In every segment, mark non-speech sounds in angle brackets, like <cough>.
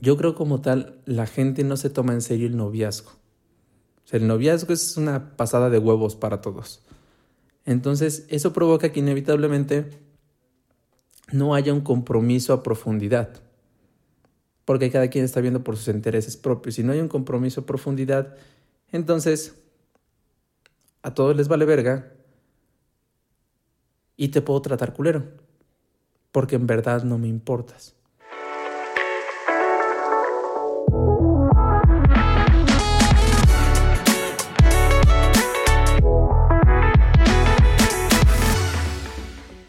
yo creo como tal, la gente no se toma en serio el noviazgo. O sea, el noviazgo es una pasada de huevos para todos. Entonces, eso provoca que inevitablemente no haya un compromiso a profundidad. Porque cada quien está viendo por sus intereses propios. Si no hay un compromiso a profundidad, entonces a todos les vale verga y te puedo tratar culero. Porque en verdad no me importas.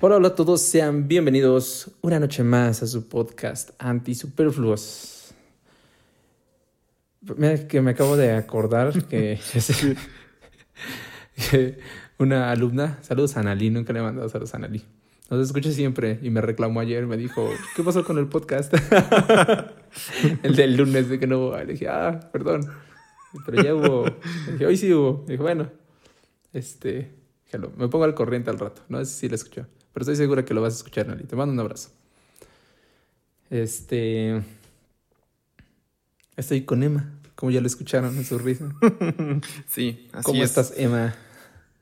Hola, hola a todos, sean bienvenidos una noche más a su podcast Anti-Superfluos. Mira que me acabo de acordar que, <laughs> <laughs> una alumna, saludos a Analí, nunca le he mandado saludos a Analí. Nos escucha siempre y me reclamó ayer, me dijo, ¿qué pasó con el podcast? <laughs> el del lunes de que no hubo. Le dije, ah, perdón, pero ya hubo. Le dije, hoy sí hubo. Le dije, bueno, este, me pongo al corriente al rato, no sé si la escuchó. Pero estoy segura que lo vas a escuchar, Nali. Te mando un abrazo. Este. Estoy con Emma, como ya lo escucharon en su risa. <laughs> sí, así ¿Cómo estás, Emma?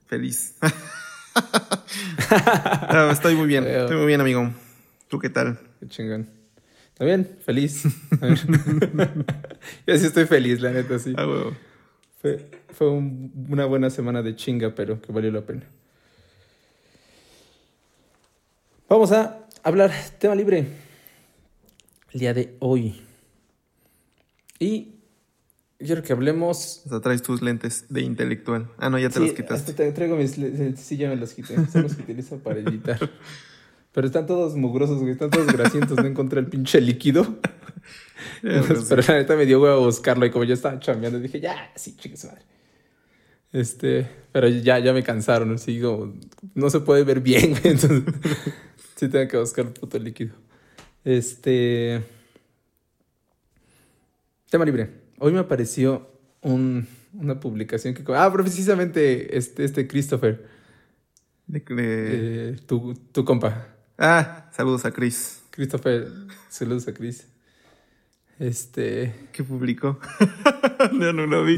Feliz. <laughs> estoy muy bien, estoy muy bien, amigo. ¿Tú qué tal? Qué chingón. ¿Está bien? Feliz. <laughs> Yo sí estoy feliz, la neta, sí. Ah, Fue, fue una buena semana de chinga, pero que valió la pena. Vamos a hablar tema libre el día de hoy. Y quiero que hablemos. O sea, traes tus lentes de intelectual. Ah, no, ya te los quitaste. Te traigo mis lentes. Sí, ya me los quité. Son los que utilizo para editar. <laughs> Pero están todos mugrosos, güey. Están todos grasientos. no encontré el pinche líquido. <laughs> pero la neta me dio güey a buscarlo. Y como yo estaba chambeando, dije, ya, sí, chicos, madre. Este, pero ya, ya me cansaron. Sigo, no se puede ver bien. Entonces. <laughs> Sí, tengo que buscar el puto líquido. Este. Tema libre. Hoy me apareció una publicación que. Ah, precisamente este, este Christopher. De, de... tu, tu, compa. Ah, saludos a Chris. Christopher, saludos a Chris. Este. ¿Qué publicó? <laughs> no, no lo vi.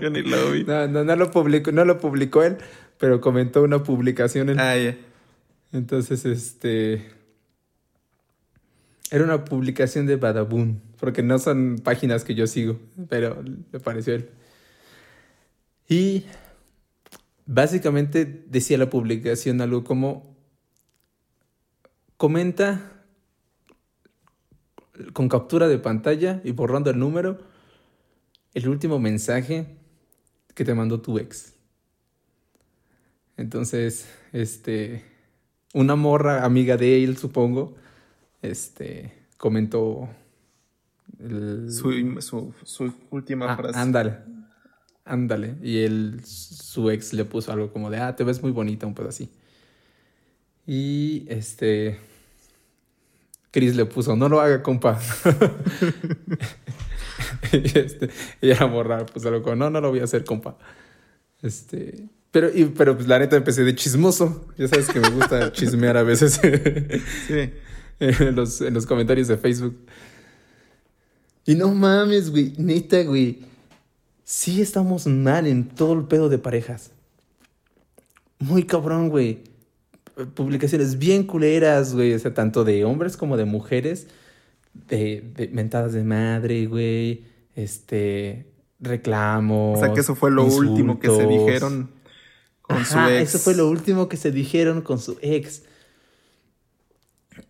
Yo ni lo vi. <laughs> No, no, no lo publicó, no lo publicó él, pero comentó una publicación en. Ah, ya. Entonces, este. Era una publicación de Badaboom, porque no son páginas que yo sigo, pero me pareció él. Y básicamente decía la publicación algo como. Comenta con captura de pantalla y borrando el número el último mensaje que te mandó tu ex. Entonces, este una morra amiga de él, supongo, este, comentó su, última ah, frase. Ándale, ándale. Y él, su ex le puso algo como de, ah, te ves muy bonita, un pedo así. Y este, Chris le puso, no lo haga, compa. <laughs> y, este, y la morra puso algo como, no, no lo voy a hacer, compa. Este, pero, y, pero pues la neta empecé de chismoso. Ya sabes que me gusta <laughs> chismear a veces. sí. <laughs> en, los, en los comentarios de Facebook. Y no mames, güey. Neta, güey. Sí estamos mal en todo el pedo de parejas. Muy cabrón, güey. Publicaciones bien culeras, güey. O sea, tanto de hombres como de mujeres. De, de mentadas de madre, güey. Este. Reclamos. O sea, que eso fue lo último que se dijeron con su ex. Eso fue lo último que se dijeron con su ex.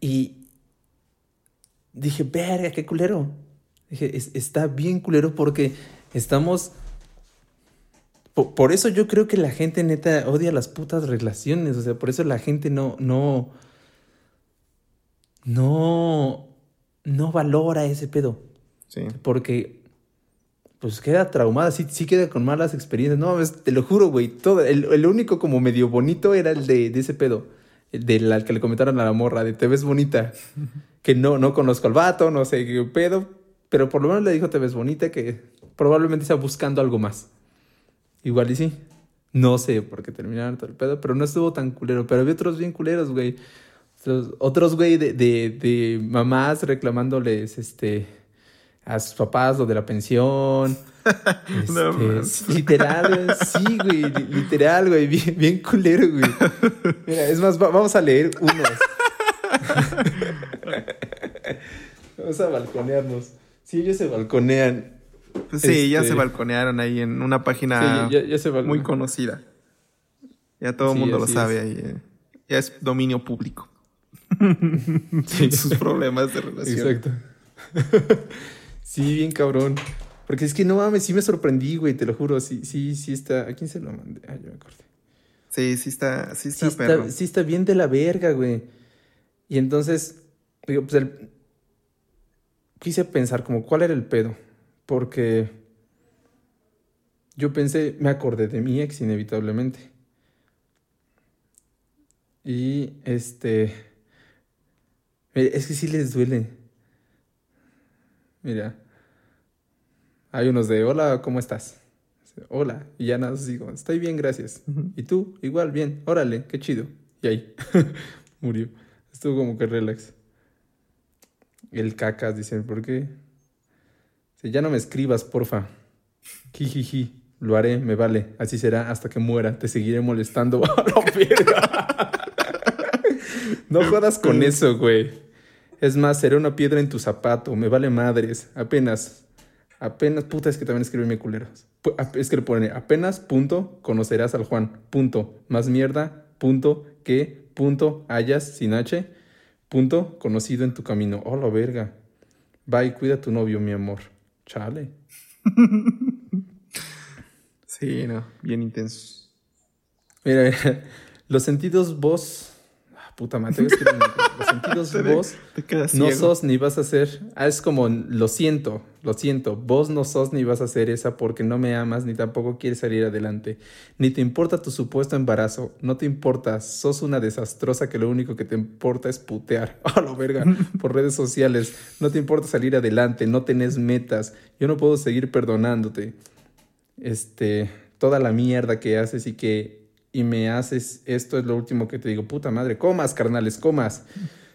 Y dije, verga, qué culero. Dije, está bien culero porque estamos... Por, eso yo creo que la gente neta odia las putas relaciones. O sea, por eso la gente no, no, no, no valora ese pedo. Sí. Porque pues queda traumada, sí, sí queda con malas experiencias. No, te lo juro, güey. Todo, el, único como medio bonito era el de, ese pedo. El del que le comentaron a la morra, de te ves bonita. <laughs> que no, no conozco al vato, no sé qué pedo. Pero por lo menos le dijo te ves bonita, que probablemente está buscando algo más. Igual y sí. No sé por qué terminaron todo el pedo, pero no estuvo tan culero. Pero había otros bien culeros, güey. Otros, güey, de, de, de mamás reclamándoles, este a sus papás lo de la pensión. <laughs> Este, literal, sí, güey, literal, güey, bien, bien culero, güey. Mira, es más, vamos a leer unos. <laughs> vamos a balconearnos. Sí, ellos se balconean. Sí, ya se este, balconearon ahí en una página muy conocida. Ya todo el mundo lo sabe ahí. Eh. Ya es dominio público. <laughs> Sí. Sus problemas de relación. Exacto. Sí, bien cabrón. Porque es que no mames, sí me sorprendí, güey, te lo juro. Sí, sí, sí está. ¿A quién se lo mandé? Ah, yo me acordé. Sí, sí está, sí está, perro. sí está bien de la verga, güey. Y entonces, digo, pues el... quise pensar como cuál era el pedo. Porque yo pensé, me acordé de mi ex inevitablemente. Y este. Es que sí les duele. Mira. Hay unos de hola, ¿cómo estás? Hola. Y ya nada, digo, estoy bien, gracias. Y tú, igual, bien. Órale, qué chido. Y ahí. <laughs> Murió. Estuvo como que relax. El cacas, dicen, ¿por qué? Si ya no me escribas, porfa. Jijiji. Lo haré, me vale. Así será hasta que muera. Te seguiré molestando. <laughs> no jodas con eso, güey. Es más, seré una piedra en tu zapato. Me vale madres. Apenas. Apenas. Puta, es que también escribe mi culeros. Es que le pone apenas, punto, conocerás al Juan. Punto. Más mierda. Punto. Que. Punto. Hayas sin H. Punto. Conocido en tu camino. Oh, la verga. Bye, cuida a tu novio, mi amor. Chale. <laughs> Sí, no, bien intenso. Mira, mira, los sentidos vos. Puta madre, es que los sentidos <laughs> vos no sos ni vas a ser. Ah, es como lo siento, lo siento. Vos no sos ni vas a ser esa porque no me amas ni tampoco quieres salir adelante. Ni te importa tu supuesto embarazo. No te importa. Sos una desastrosa que lo único que te importa es putear. <laughs> A lo verga. Por redes sociales. No te importa salir adelante. No tenés metas. Yo no puedo seguir perdonándote este, toda la mierda que haces y que y me haces esto es lo último que te digo, puta madre, comas, carnales, comas.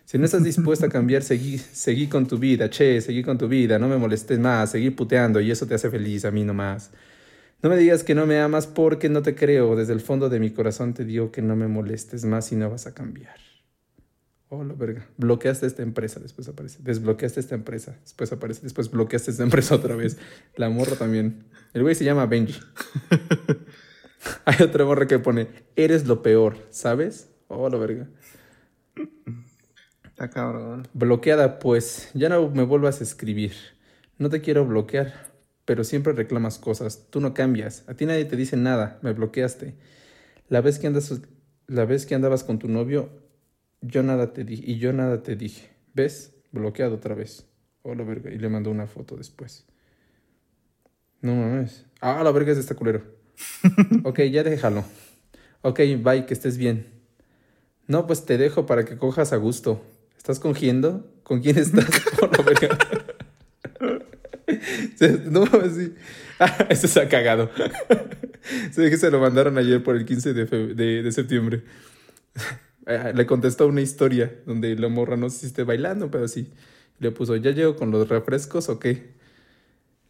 Si no estás dispuesta a cambiar, seguí, seguí con tu vida, che, seguí con tu vida, no me molestes más, seguí puteando y eso te hace feliz, a mí nomás. No me digas que no me amas porque no te creo, desde el fondo de mi corazón te digo que no me molestes más y no vas a cambiar. Oh, la verga. Bloqueaste esta empresa, después aparece. Desbloqueaste esta empresa, después aparece. Después bloqueaste esta empresa otra vez. La morra también. El güey se llama Benji. <laughs> <laughs> Hay otra morra que pone, eres lo peor, ¿sabes? Oh, la verga. Está cabrón. Bloqueada, pues. Ya no me vuelvas a escribir. No te quiero bloquear, pero siempre reclamas cosas. Tú no cambias. A ti nadie te dice nada. Me bloqueaste. La vez que andas, la vez que andabas con tu novio, yo nada te dije, y yo nada te dije. ¿Ves? Bloqueado otra vez. Oh, la verga. Y le mandó una foto después. No mames. Ah, la verga es de este culero. Ok, ya déjalo. Ok, bye, que estés bien. No, pues te dejo para que cojas a gusto. ¿Estás cogiendo? ¿Con quién estás? <laughs> <laughs> No sí. <laughs> Ah, eso se ha cagado. se que se lo mandaron ayer por el 15 de, de, de septiembre. Eh, le contestó una historia donde la morra no si esté bailando, pero sí. Le puso, ¿ya llego con los refrescos o qué?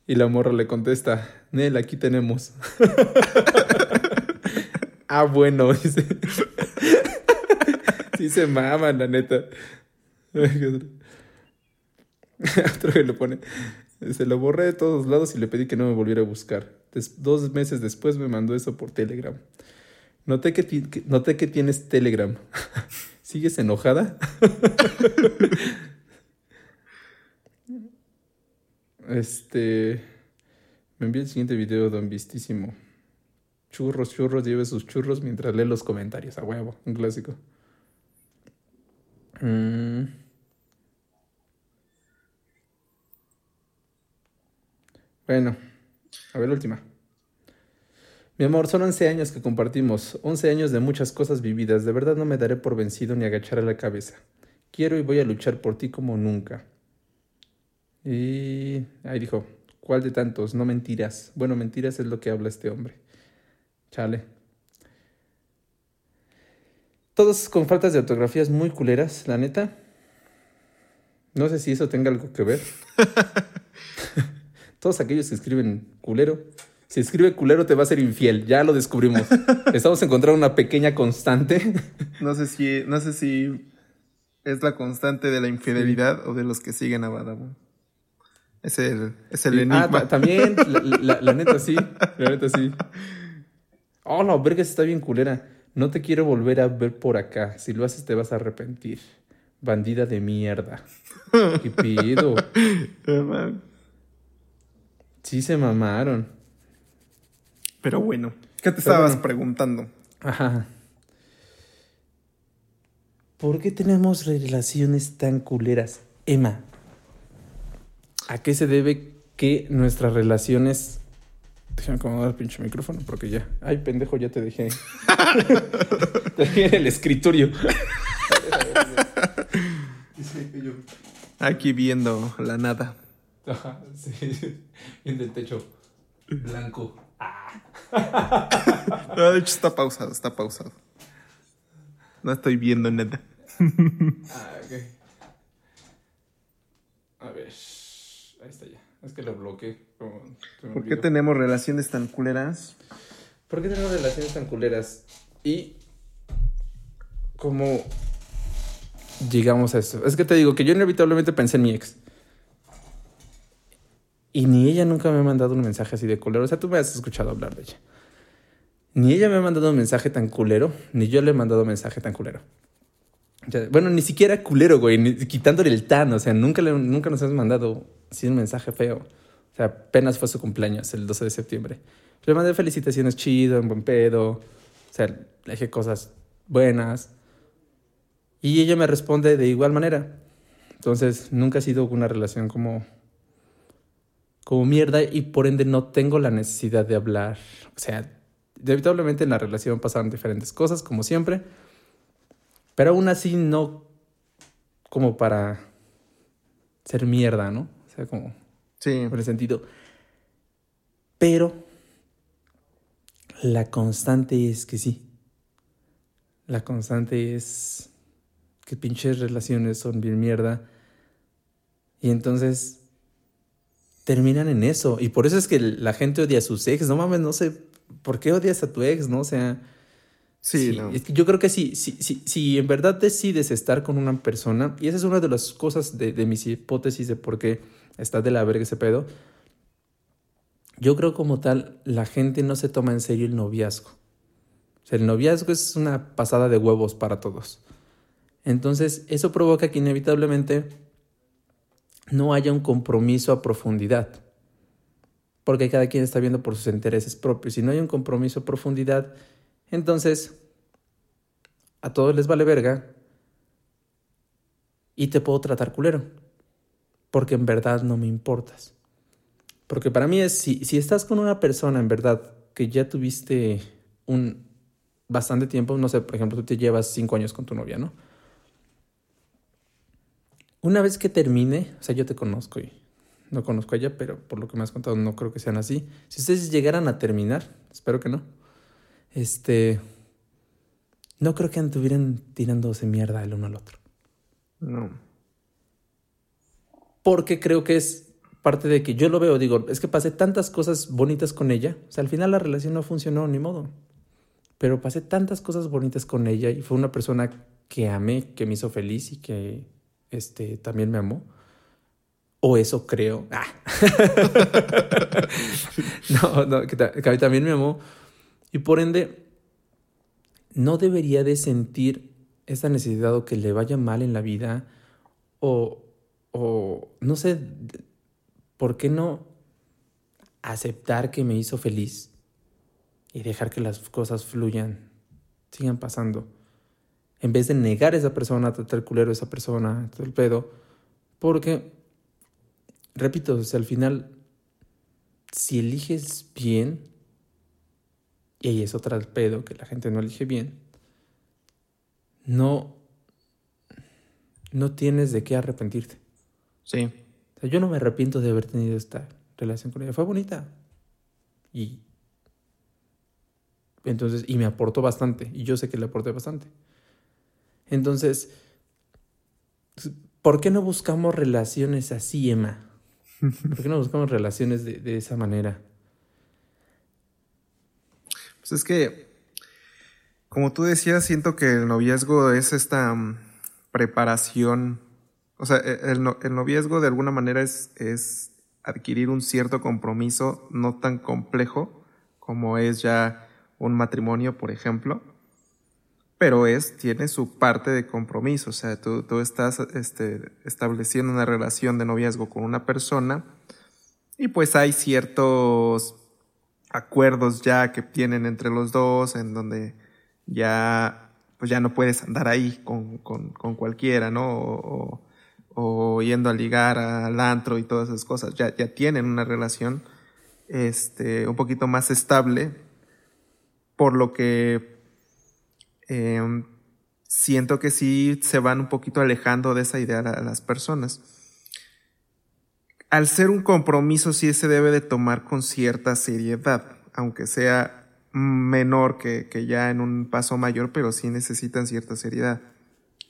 Y la morra le contesta, Nel, aquí tenemos. <laughs> ah, bueno, dice. sí se maman, la neta. Otro que le pone, se lo borré de todos lados y le pedí que no me volviera a buscar. dos meses después me mandó eso por Telegram. Noté que, que tienes Telegram. <laughs> ¿Sigues enojada? <laughs> este. Me envía el siguiente video, don Vistísimo. Churros, churros, lleve sus churros mientras lee los comentarios. A huevo, un clásico. Mm. Bueno, a ver última. Mi amor, son 11 años que compartimos, 11 años de muchas cosas vividas. De verdad no me daré por vencido ni agacharé la cabeza. Quiero y voy a luchar por ti como nunca. Y ahí dijo, ¿cuál de tantos? No mentiras. Bueno, mentiras es lo que habla este hombre. Chale. Todos con faltas de ortografías muy culeras, la neta. No sé si eso tenga algo que ver. <laughs> Todos aquellos que escriben culero, si escribe culero te va a ser infiel, ya lo descubrimos. <laughs> Estamos encontrando una pequeña constante. <laughs> no sé si, no sé si es la constante de la infidelidad o de los que siguen a Badabun. Es el, es el enigma. Ah, también, <laughs> la, neta sí, la neta sí. Oh, la verga está bien culera. No te quiero volver a ver por acá. Si lo haces te vas a arrepentir. Bandida de mierda. <laughs> ¿Qué pido? Sí se mamaron. Pero bueno, ¿qué te estabas preguntando? Ajá. ¿Por qué tenemos relaciones tan culeras? Emma, ¿a qué se debe que nuestras relaciones... Déjame acomodar el pinche micrófono porque ya... Ay, pendejo, ya te dejé. <laughs> te dejé en el escritorio. Aquí viendo la nada. Ajá, sí. Viendo el techo blanco. no, de hecho está pausado, está pausado. No estoy viendo nada. ah, ok. A ver. Ahí está ya. Es que lo bloqueé. ¿Por qué tenemos relaciones tan culeras? ¿Por qué tenemos relaciones tan culeras? Y. ¿Cómo llegamos a eso? Es que te digo que yo inevitablemente pensé en mi ex. Y ni ella nunca me ha mandado un mensaje así de culero. O sea, tú me has escuchado hablar de ella. Ni ella me ha mandado un mensaje tan culero, ni yo le he mandado un mensaje tan culero. Bueno, ni siquiera culero, güey, quitándole el tan. O sea, nunca, nunca nos has mandado así un mensaje feo. O sea, apenas fue su cumpleaños, el 12 de septiembre. Le mandé felicitaciones chido, en buen pedo. O sea, le dije cosas buenas. Y ella me responde de igual manera. Entonces, nunca ha sido una relación como como mierda y por ende no tengo la necesidad de hablar. O sea, inevitablemente en la relación pasaron diferentes cosas, como siempre, pero aún así no como para ser mierda, ¿no? O sea, como... Sí. Por el sentido. Pero la constante es que sí. La constante es que pinches relaciones son bien mierda. Y entonces terminan en eso. Y por eso es que la gente odia a sus ex. No mames, no sé por qué odias a tu ex, ¿no? O sea. Sí, yo creo que sí, si, sí, sí, en verdad decides estar con una persona, y esa es una de las cosas de, de mis hipótesis de por qué está de la verga ese pedo. Yo creo como tal, la gente no se toma en serio el noviazgo. O sea, el noviazgo es una pasada de huevos para todos. Entonces, eso provoca que inevitablemente no haya un compromiso a profundidad, porque cada quien está viendo por sus intereses propios. Si no hay un compromiso a profundidad, entonces a todos les vale verga y te puedo tratar culero, porque en verdad no me importas. Porque para mí es, si, si estás con una persona en verdad que ya tuviste un bastante tiempo, no sé, por ejemplo, tú te llevas cinco años con tu novia, ¿no? Una vez que termine, o sea, yo te conozco y no conozco a ella, pero por lo que me has contado no creo que sean así. Si ustedes llegaran a terminar, espero que no, este, no creo que anduvieran tirándose mierda el uno al otro. No. Porque creo que es parte de que yo lo veo, digo, es que pasé tantas cosas bonitas con ella, o sea, al final la relación no funcionó, ni modo. Pero pasé tantas cosas bonitas con ella y fue una persona que amé, que me hizo feliz y que este, también me amó. O eso creo. Ah. <laughs> no, no, que, también me amó. Y por ende, no debería de sentir esa necesidad o que le vaya mal en la vida o, o no sé, ¿por qué no aceptar que me hizo feliz y dejar que las cosas fluyan, sigan pasando? en vez de negar a esa persona, tratar culero a esa persona, todo el pedo. Porque, repito, al final, si eliges bien, y ahí es otra pedo que la gente no elige bien, no, no tienes de qué arrepentirte. Sí. O sea, yo no me arrepiento de haber tenido esta relación con ella. Fue bonita. Y entonces, y me aportó bastante. Y yo sé que le aporté bastante. Entonces, ¿por qué no buscamos relaciones así, Emma? ¿Por qué no buscamos relaciones de, de esa manera? Pues es que, como tú decías, siento que el noviazgo es esta mm, preparación. O sea, e, el, el noviazgo de alguna manera es, es adquirir un cierto compromiso no tan complejo como es ya un matrimonio, por ejemplo pero es, tiene su parte de compromiso, o sea, tú, tú estás este, estableciendo una relación de noviazgo con una persona y pues hay ciertos acuerdos ya que tienen entre los dos en donde ya, pues ya no puedes andar ahí con, con, con cualquiera, ¿no? O, o, yendo a ligar al antro y todas esas cosas, ya, ya tienen una relación este, un poquito más estable, por lo que Em, siento que sí se van un poquito alejando de esa idea a las personas. Al ser un compromiso sí se debe de tomar con cierta seriedad, aunque sea menor que, que ya en un paso mayor, pero sí necesitan cierta seriedad.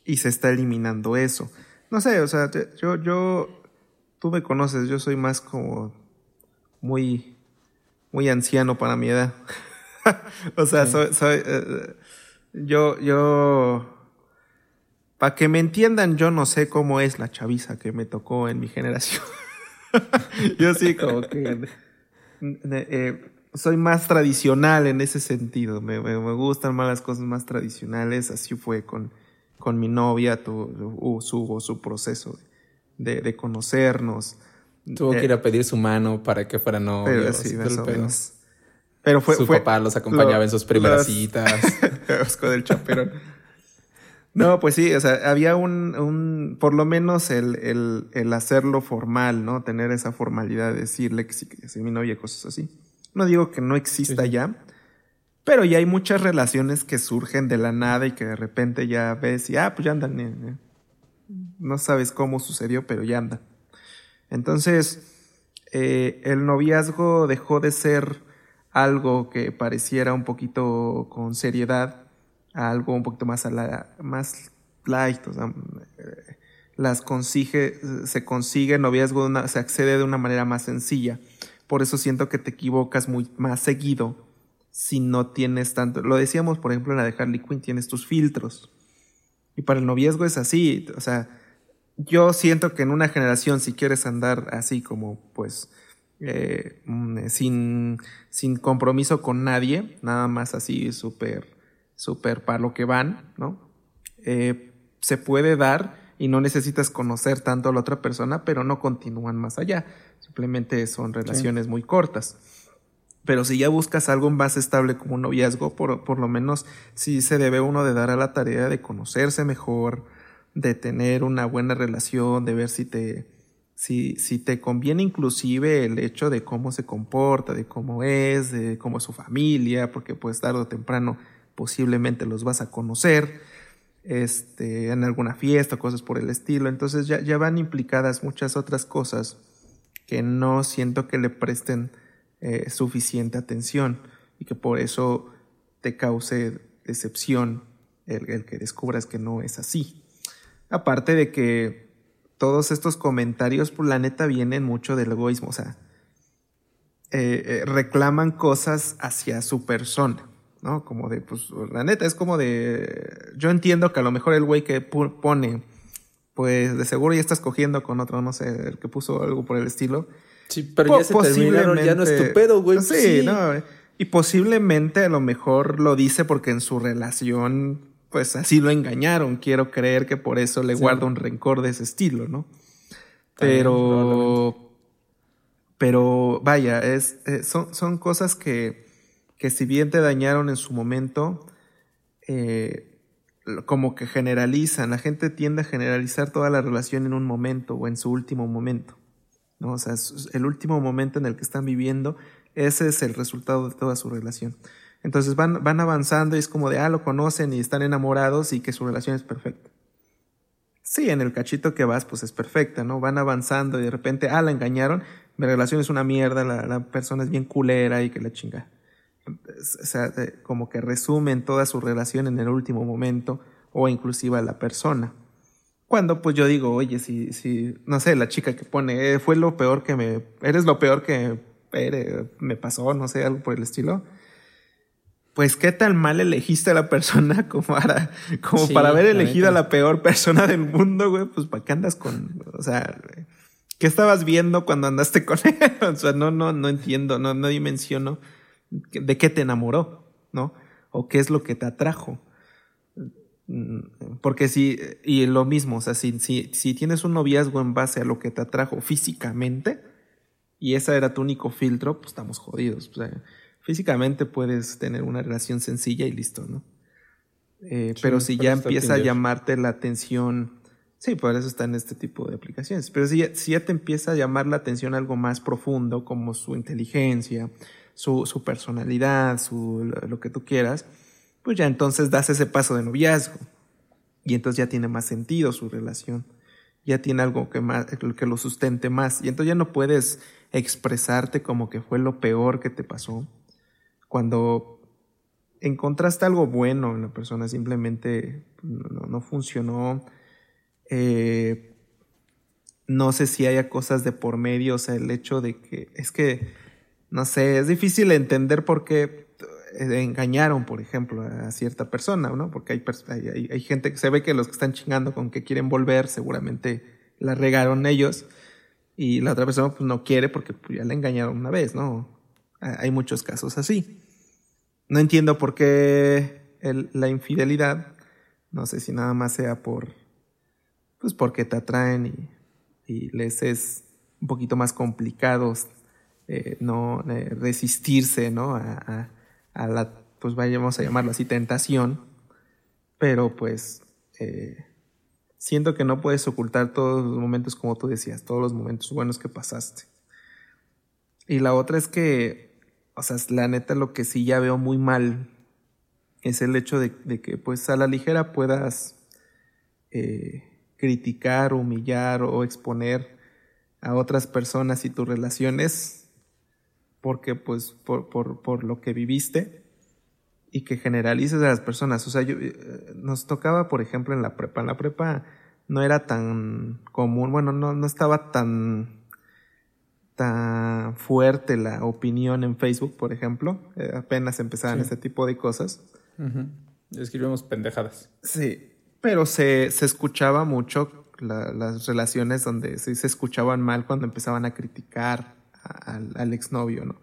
Y se está eliminando eso. No sé, o sea, yo, yo, tú me conoces, yo soy más como muy, muy anciano para mi edad. <laughs> o sea, soy, soy eh, yo, yo, para que me entiendan, yo no sé cómo es la chaviza que me tocó en mi generación. <laughs> <laughs> yo sí, como que eh, soy más tradicional en ese sentido. Me, me, gustan más las cosas más tradicionales. Así fue con, con mi novia, tuvo su, su proceso de, de conocernos. Tuvo que ir a pedir su mano para que fuera novio. Pero sí, más pero fue, Su papá los acompañaba en sus primeras citas. <laughs> con el chaperón. No, pues sí, o sea, había un, un por lo menos el, el, el, hacerlo formal, ¿no? Tener esa formalidad de decirle que sí, que sí, mi novia, cosas así. No digo que no exista ya, pero ya hay muchas relaciones que surgen de la nada y que de repente ya ves y, ah, pues ya andan. Eh, eh. No sabes cómo sucedió, pero ya andan. Entonces, eh, el noviazgo dejó de ser algo que pareciera un poquito con seriedad a algo un poquito más, a la, más light, o sea, eh, las consigue, se consigue noviazgo, se accede de una manera más sencilla. Por eso siento que te equivocas muy más seguido si no tienes tanto. Lo decíamos, por ejemplo, en la de Harley Quinn, tienes tus filtros. Y para el noviazgo es así, o sea, yo siento que en una generación, si quieres andar así como, pues, eh, mm, sin, sin compromiso con nadie, nada más así súper, súper para lo que van, ¿no? Eh, se puede dar y no necesitas conocer tanto a la otra persona, pero no continúan más allá. Simplemente son relaciones muy cortas. Pero si ya buscas algo más estable como un noviazgo, por, por lo menos sí se debe uno de dar a la tarea de conocerse mejor, de tener una buena relación, de ver si te, si, si te conviene inclusive el hecho de cómo se comporta, de cómo es, de cómo es su familia, porque pues tarde o temprano posiblemente los vas a conocer este, en alguna fiesta, cosas por el estilo. Entonces ya, ya van implicadas muchas otras cosas que no siento que le presten eh, suficiente atención y que por eso te cause decepción el, que descubras que no es así. Aparte de que todos estos comentarios, pues la neta vienen mucho del egoísmo, o sea, eh, eh, reclaman cosas hacia su persona, ¿no? Como de, pues, la neta es como de, yo entiendo que a lo mejor el güey que pone, pues de seguro ya estás cogiendo con otro, no sé, el que puso algo por el estilo. Sí, pero ya se terminaron, ya no es tu pedo, güey. Sí, sí, no. Y posiblemente a lo mejor lo dice porque en su relación pues así lo engañaron. Quiero creer que por eso le guarda un rencor de ese estilo, ¿no? Pero, pero vaya, es, eh, son, son cosas que, que si bien te dañaron en su momento, eh, como que generalizan. La gente tiende a generalizar toda la relación en un momento o en su último momento. ¿no? O sea, el último momento en el que están viviendo, ese es el resultado de toda su relación. Entonces van, van avanzando y es como de, ah, lo conocen y están enamorados y que su relación es perfecta. Sí, en el cachito que vas, pues es perfecta, ¿no? Van avanzando y de repente, ah, la engañaron, mi relación es una mierda, la, persona es bien culera y que la chinga. O sea, como que resumen toda su relación en el último momento o inclusive a la persona. Cuando pues yo digo, oye, si, si, no sé, la chica que pone, eh, fue lo peor que me, eres lo peor que me pasó, no sé, algo por el estilo. Pues qué tan mal elegiste a la persona <laughs> como para, como para haber elegido a la peor persona del mundo, güey. Pues para qué andas con, o sea, ¿qué estabas viendo cuando andaste con <laughs> él? o sea, no, no, no entiendo, no, no dimensiono de qué te enamoró, ¿no? O qué es lo que te atrajo. Porque si, y lo mismo, o sea, si, si, si tienes un noviazgo en base a lo que te atrajo físicamente, y ese era tu único filtro, pues estamos jodidos. físicamente puedes tener una relación sencilla y listo, ¿no? Eh, pero si ya empieza a llamarte la atención, sí, por eso está en este tipo de aplicaciones, pero si ya, si ya te empieza a llamar la atención algo más profundo, como su inteligencia, su, su personalidad, su, lo que tú quieras, pues ya entonces das ese paso de noviazgo. Y entonces ya tiene más sentido su relación. Ya tiene algo que, más, que lo sustente más. Y entonces ya no puedes expresarte como que fue lo peor que te pasó. Cuando encontraste algo bueno en la persona, simplemente no, funcionó. Eh, no sé si haya cosas de por medio, o sea, el hecho de que es que, no sé, es difícil entender por qué eh, engañaron, por ejemplo, a cierta persona, ¿no? Porque hay, hay, hay, gente que se ve que los que están chingando con que quieren volver, seguramente la regaron ellos y la otra persona pues no quiere porque pues, ya la engañaron una vez, ¿no? Hay muchos casos así. No entiendo por qué la infidelidad, no sé si nada más sea por, pues porque te atraen y, y les es un poquito más complicado eh, no eh, resistirse, ¿no? A, la, pues vayamos a llamarlo así, tentación, pero pues eh, siento que no puedes ocultar todos los momentos como tú decías, todos los momentos buenos que pasaste. Y la otra es que, o sea, la neta lo que sí ya veo muy mal es el hecho de, que pues a la ligera puedas eh, criticar, humillar o exponer a otras personas y tus relaciones porque pues por, por, por lo que viviste y que generalices a las personas. O sea, yo, eh, nos tocaba, por ejemplo, en la prepa. En la prepa no era tan común, bueno, no, no estaba tan, tan fuerte la opinión en Facebook, por ejemplo. Eh, apenas empezaban ese tipo de cosas. Escribimos pendejadas. Sí, pero se, se escuchaba mucho las relaciones donde sí se escuchaban mal cuando empezaban a criticar al, exnovio, ¿no?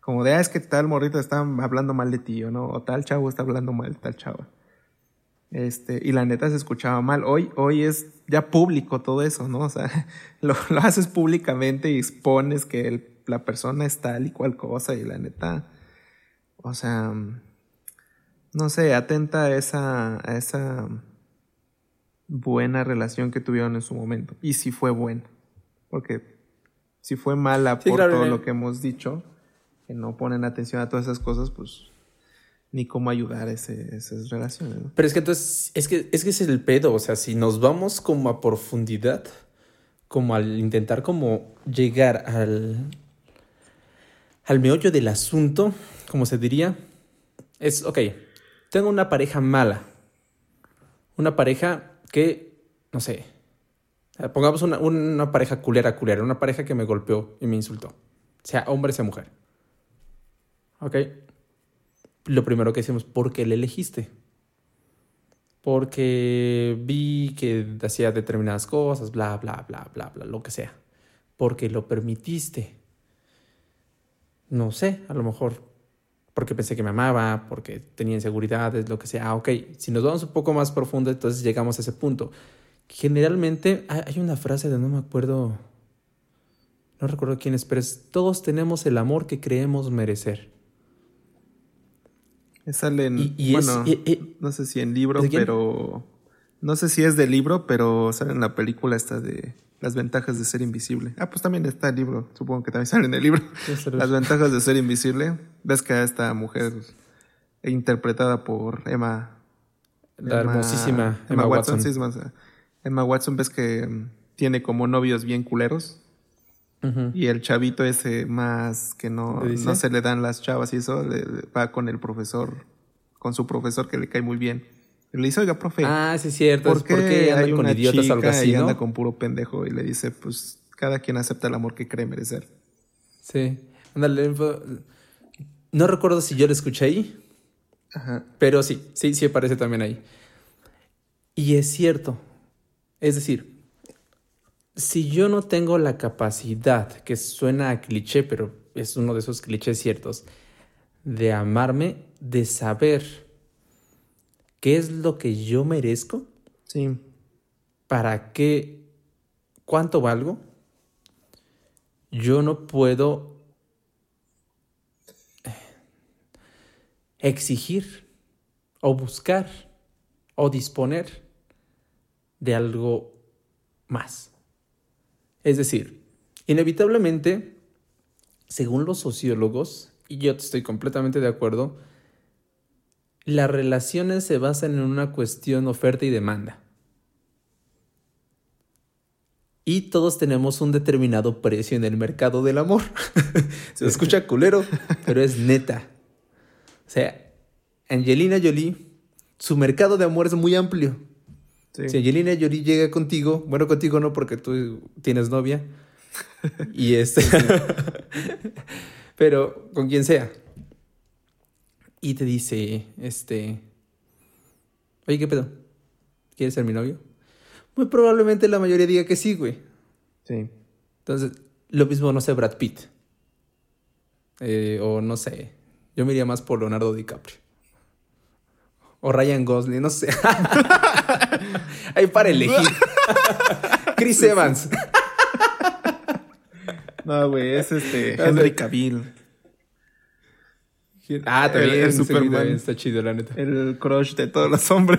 Como de, ah, es que tal morrito está hablando mal de ti, ¿no? O tal chavo está hablando mal de tal chava. Este, y la neta se escuchaba mal. Hoy, hoy es ya público todo eso, ¿no? O sea, <laughs> lo, haces públicamente y expones que la persona es tal y cual cosa y la neta, o sea, no sé, atenta a esa, a esa buena relación que tuvieron en su momento. Y si fue buena, porque si fue mala por todo lo que hemos dicho, que no ponen atención a todas esas cosas, pues ni cómo ayudar a esas relaciones. Pero es que entonces, es que, es que es el pedo, o sea, si nos vamos como a profundidad, como al intentar como llegar al, al meollo del asunto, como se diría, es, ok, tengo una pareja mala, una pareja que, no sé, pongamos una, una pareja culera, culera, una pareja que me golpeó y me insultó, sea hombre, sea mujer. ¿Ok? Lo primero que decimos, ¿por qué le elegiste? Porque vi que hacía determinadas cosas, bla, bla, bla, bla, bla, lo que sea. Porque lo permitiste. No sé, a lo mejor porque pensé que me amaba, porque tenía inseguridades, lo que sea. Ah, ok, si nos vamos un poco más profundo, entonces llegamos a ese punto. Generalmente hay una frase de no me acuerdo, no recuerdo quién es, pero es, todos tenemos el amor que creemos merecer. Sale en. bueno, no sé si en libro, pero. No sé si es de libro, pero sale en la película esta de Las ventajas de ser invisible. Ah, pues también está el libro. Supongo que también <laughs> sale en el libro. Las ventajas de ser invisible. Ves que esta mujer interpretada por Emma. La hermosísima Emma, Watson. Emma Watson, ves que mm, tiene como novios bien culeros. Y el chavito ese más que no, no se le dan las chavas y eso, va con el profesor, con su profesor que le cae muy bien. Le dice, oiga, profe. Ah, sí, es cierto. ¿Por qué, anda con idiotas algo así, y anda con puro pendejo? Y le dice, pues, cada quien acepta el amor que cree merecer. Sí. Ándale. No recuerdo si yo lo escuché ahí. Ajá. Pero sí, sí, sí aparece también ahí. Y es cierto. Es decir, si yo no tengo la capacidad, que suena a cliché, pero es uno de esos clichés ciertos, de amarme, de saber qué es lo que yo merezco. Sí. ¿Para qué? ¿Cuánto valgo? Yo no puedo exigir o buscar o disponer de algo más. Es decir, inevitablemente, según los sociólogos, y yo estoy completamente de acuerdo, las relaciones se basan en una cuestión oferta y demanda. Y todos tenemos un determinado precio en el mercado del amor. <laughs> se escucha culero, pero es neta. O sea, Angelina Jolie, su mercado de amor es muy amplio. Si Angelina Jolie llega contigo, bueno, contigo no porque tú tienes novia. <laughs> y este. <laughs> pero con quien sea. Y te dice, este. Oye, ¿qué pedo? ¿Quieres ser mi novio? Muy probablemente la mayoría diga que sí, güey. Sí. Entonces, lo mismo, no sé, Brad Pitt. Eh, o no sé. Yo me iría más por Leonardo DiCaprio. O Ryan Gosling, no sé. <laughs> Ahí para elegir. <laughs> Chris Evans. no, güey, es este. <laughs> Henry Cavill. Ah, también el, Superman. está chido, la neta. El crush de todos los hombres.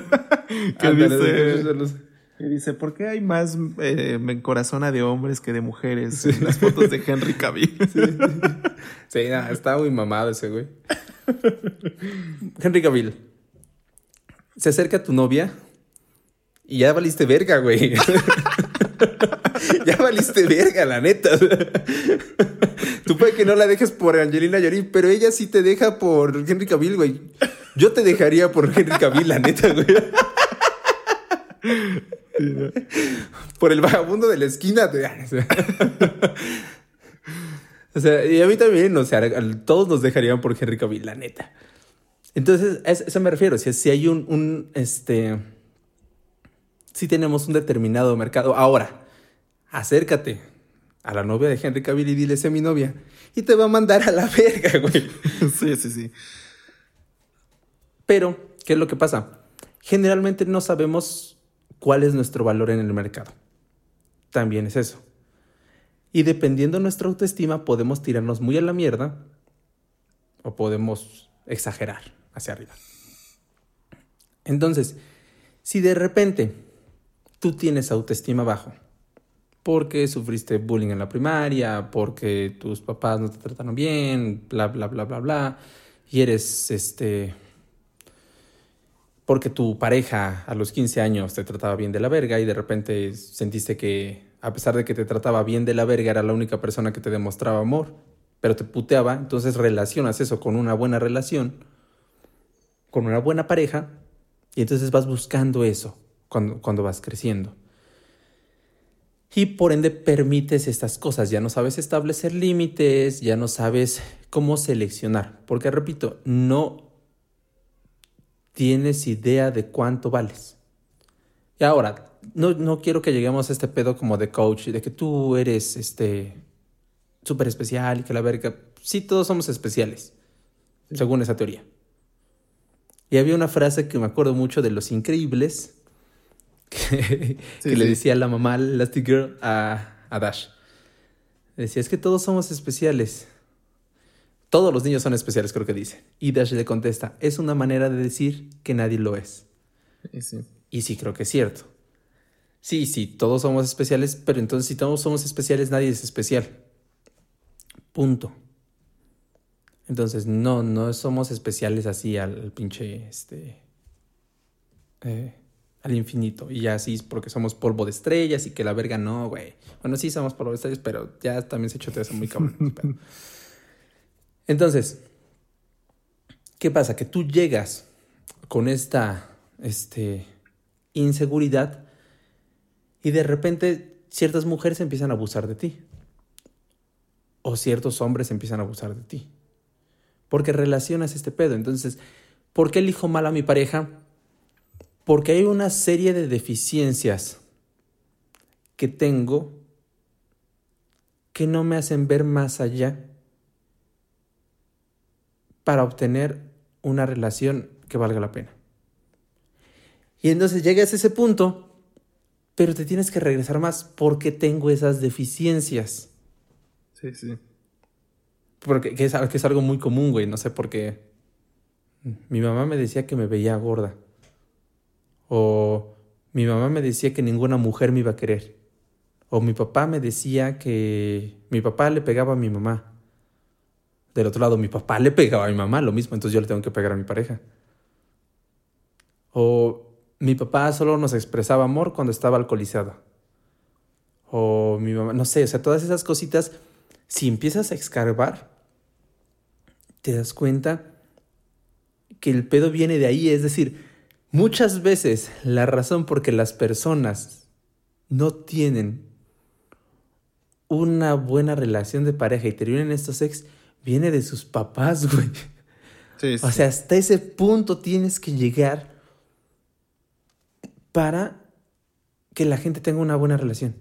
que dice. dice, ¿por qué hay más eh, encorazona de hombres que de mujeres en las fotos de Henry Cavill? sí, está muy mamado ese güey. Henry Cavill se acerca tu novia y ya valiste verga, güey. <laughs> ya valiste verga, la neta. Tú puede que no la dejes por Angelina Jolie, pero ella sí te deja por Henry Cavill, güey. Yo te dejaría por Henry Cavill, la neta, güey. Por el vagabundo de la esquina. o sea, y a mí también, o sea, todos nos dejarían por Henry Cavill, la neta. Entonces, a eso me refiero. Si, si hay un, un, este, si tenemos un determinado mercado. Ahora, acércate a la novia de Henry Cavill y dile, sé mi novia. Y te va a mandar a la <laughs> verga, güey. sí, sí, sí. Pero, ¿qué es lo que pasa? Generalmente no sabemos cuál es nuestro valor en el mercado. También es eso. Y dependiendo de nuestra autoestima, podemos tirarnos muy a la mierda o podemos exagerar hacia arriba. Entonces, si de repente tú tienes autoestima bajo, porque sufriste bullying en la primaria, porque tus papás no te trataron bien, bla, bla, bla, bla, bla, y eres este porque tu pareja a los 15 años te trataba bien de la verga y de repente sentiste que a pesar de que te trataba bien de la verga era la única persona que te demostraba amor, pero te puteaba, entonces relacionas eso con una buena relación con una buena pareja y entonces vas buscando eso cuando, cuando vas creciendo. Y por ende permites estas cosas, ya no sabes establecer límites, ya no sabes cómo seleccionar, porque repito, no tienes idea de cuánto vales. Y ahora, no, no quiero que lleguemos a este pedo como de coach, de que tú eres este súper especial y que la verga. Sí, todos somos especiales, según esa teoría. Y había una frase que me acuerdo mucho de Los Increíbles, <laughs> que, le decía la mamá Elastic Girl a, a Dash. Decía, es que todos somos especiales. Todos los niños son especiales, creo que dice. Y Dash le contesta, es una manera de decir que nadie lo es. Sí. Y sí, creo que es cierto. Sí, sí, todos somos especiales, pero entonces si todos somos especiales, nadie es especial. Punto. Entonces, no, no somos especiales así al, pinche, este, eh, al infinito. Y ya así porque somos polvo de estrellas y que la verga no, güey. Bueno, sí somos polvo de estrellas, pero ya también se eso muy cabrón. Entonces, ¿qué pasa? Que tú llegas con esta este, inseguridad y de repente ciertas mujeres empiezan a abusar de ti. O ciertos hombres empiezan a abusar de ti. Porque relacionas este pedo. Entonces, ¿por qué elijo mal a mi pareja? Porque hay una serie de deficiencias que tengo que no me hacen ver más allá para obtener una relación que valga la pena. Y entonces llegas a ese punto, pero te tienes que regresar más porque tengo esas deficiencias. Sí, sí. Porque que es, es algo muy común, güey. No sé por qué. Mi mamá me decía que me veía gorda. O mi mamá me decía que ninguna mujer me iba a querer. O mi papá me decía que mi papá le pegaba a mi mamá. Del otro lado, mi papá le pegaba a mi mamá, lo mismo, entonces yo le tengo que pegar a mi pareja. O mi papá solo nos expresaba amor cuando estaba alcoholizado. O mi mamá, no sé, o sea, todas esas cositas, si empiezas a escarbar, te das cuenta que el pedo viene de ahí. Es decir, muchas veces la razón por que las personas no tienen una buena relación de pareja y terminan estos ex viene de sus papás, <laughs> güey. O sea, hasta ese punto tienes que llegar para que la gente tenga una buena relación.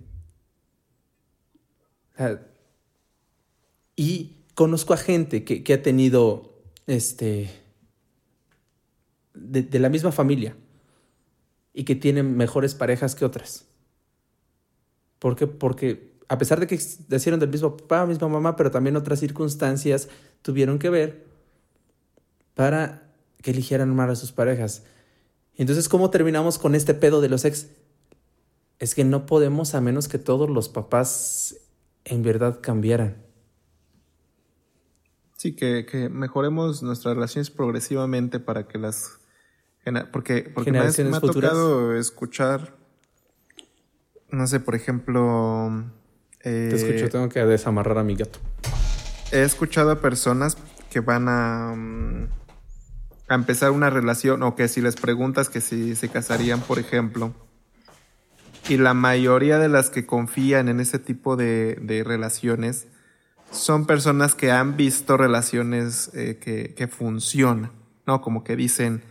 y conozco a gente que, ha tenido, este, de, la misma familia y que tienen mejores parejas que otras. ¿Por qué? Porque a pesar de que nacieron del mismo papá, misma mamá, pero también otras circunstancias tuvieron que ver para que eligieran mal a sus parejas. Entonces, ¿cómo terminamos con este pedo de los ex? Es que no podemos a menos que todos los papás en verdad cambiaran. Sí, que, mejoremos nuestras relaciones progresivamente para que las... Porque, porque me, ha tocado escuchar, no sé, por ejemplo... Te escucho, eh, tengo que desamarrar a mi gato. He escuchado a personas que van a... Mm, a empezar una relación o que si les preguntas que si se casarían, por ejemplo, y la mayoría de las que confían en ese tipo de, relaciones son personas que han visto relaciones eh, que, funcionan, ¿no? Como que dicen,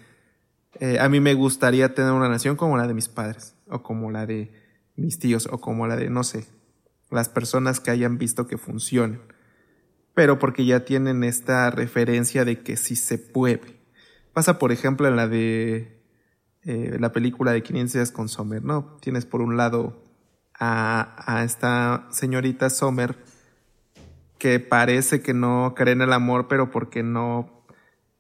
eh, a mí me gustaría tener una relación como la de mis padres, o como la de mis tíos, o como la de, no sé, las personas que hayan visto que funcionan, pero porque ya tienen esta referencia de que sí se puede. Pasa, por ejemplo, en la de eh, la película de 500 días con Sommer, ¿no? Tienes por un lado a, esta señorita Sommer que parece que no cree en el amor, pero porque no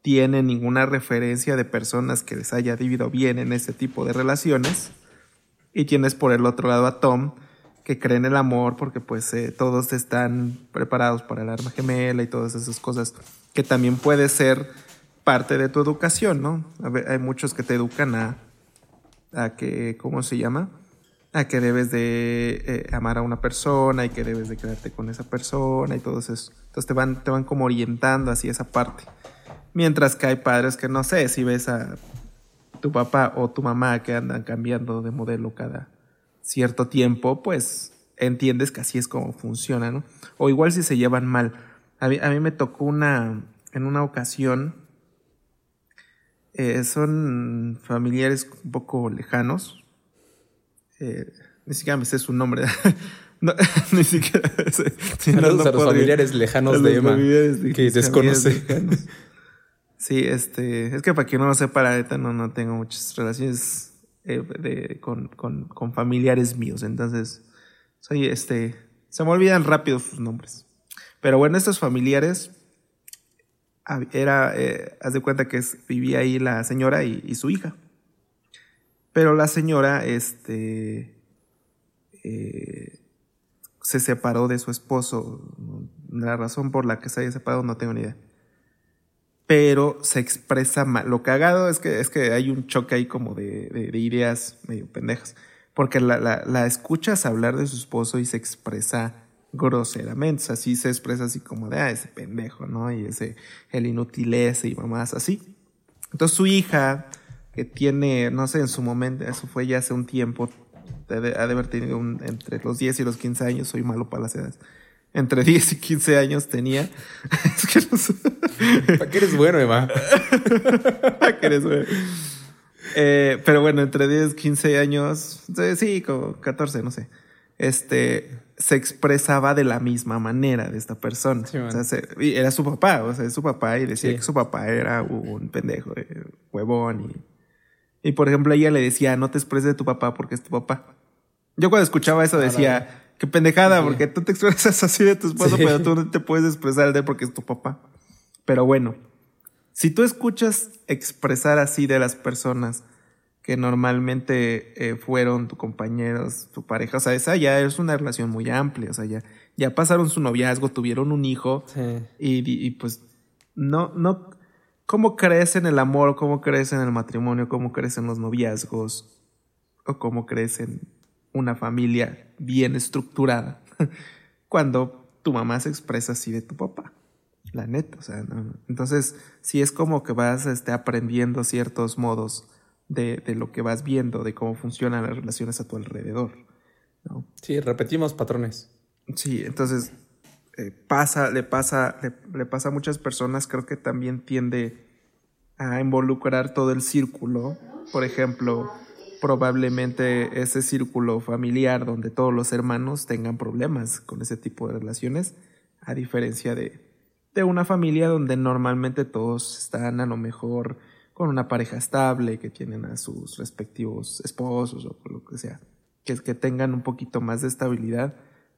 tiene ninguna referencia de personas que les haya vivido bien en ese tipo de relaciones. Y tienes por el otro lado a Tom, que cree en el amor porque pues eh, todos están preparados para el arma gemela y todas esas cosas, que también puede ser parte de tu educación, ¿no? hay muchos que te educan a, a que, ¿cómo se llama? A que debes de eh, amar a una persona y que debes de quedarte con esa persona y todo eso. Entonces te van, te van como orientando hacia esa parte. Mientras que hay padres que no sé, si ves a tu papá o tu mamá que andan cambiando de modelo cada cierto tiempo, pues entiendes que así es como funciona, ¿no? O igual si se llevan mal. A mí, a mí me tocó una, en una ocasión, eh, son familiares un poco lejanos. Eh, ni siquiera me sé su nombre. <laughs> <laughs> ni siquiera sé. no, los familiares lejanos de Emma que desconoce. Sí, este, es que para quien no lo sepa, la neta no, no tengo muchas relaciones eh, de, con, con, con, familiares míos. Entonces, soy este, se me olvidan rápido sus nombres. Pero bueno, estos familiares era, eh, haz de cuenta que vivía ahí la señora y, su hija. Pero la señora, este, eh, se separó de su esposo. La razón por la que se haya separado no tengo ni idea. Pero se expresa mal. Lo cagado es que, es que hay un choque ahí como de, de, ideas medio pendejas. Porque la, la, la escuchas hablar de su esposo y se expresa groseramente. así se expresa así como de, ah, ese pendejo, ¿no? Y ese, el inútil ese y mamás así. Entonces su hija que tiene, no sé, en su momento, eso fue ya hace un tiempo, ha de haber tenido un, entre los 10 y los 15 años, soy malo para las edades. Entre 10 y 15 años tenía. <laughs> es que no sé. ¿Para qué eres bueno, Emma? <laughs> ¿Para qué eres bueno? Eh, pero bueno, entre 10 y 15 años, sí, como 14, no sé. Este, se expresaba de la misma manera de esta persona. o sea, era su papá, o sea, es su papá y decía que su papá era un pendejo, eh, huevón. Y, y por ejemplo, ella le decía, no te expreses de tu papá porque es tu papá. Yo cuando escuchaba eso decía, qué pendejada, porque tú te expresas así de tu esposo, pero tú no te puedes expresar de él porque es tu papá. Pero bueno, si tú escuchas expresar así de las personas, que normalmente eh, fueron tus compañeros, tu pareja. O sea, esa ya es una relación muy amplia. O sea, ya, ya pasaron su noviazgo, tuvieron un hijo. Y, pues, no, no. ¿Cómo crees en el amor? ¿Cómo crees en el matrimonio? ¿Cómo crees en los noviazgos? ¿O cómo crees en una familia bien estructurada? <laughs> Cuando tu mamá se expresa así de tu papá. La neta, o sea, entonces sí es como que vas este, aprendiendo ciertos modos de, de, lo que vas viendo, de cómo funcionan las relaciones a tu alrededor. ¿no? Sí, repetimos patrones. Sí, entonces eh, pasa, le pasa, le, pasa a muchas personas, creo que también tiende a involucrar todo el círculo. Por ejemplo, probablemente ese círculo familiar donde todos los hermanos tengan problemas con ese tipo de relaciones, a diferencia de, de una familia donde normalmente todos están a lo mejor con una pareja estable, que tienen a sus respectivos esposos o lo que sea, que, que tengan un poquito más de estabilidad.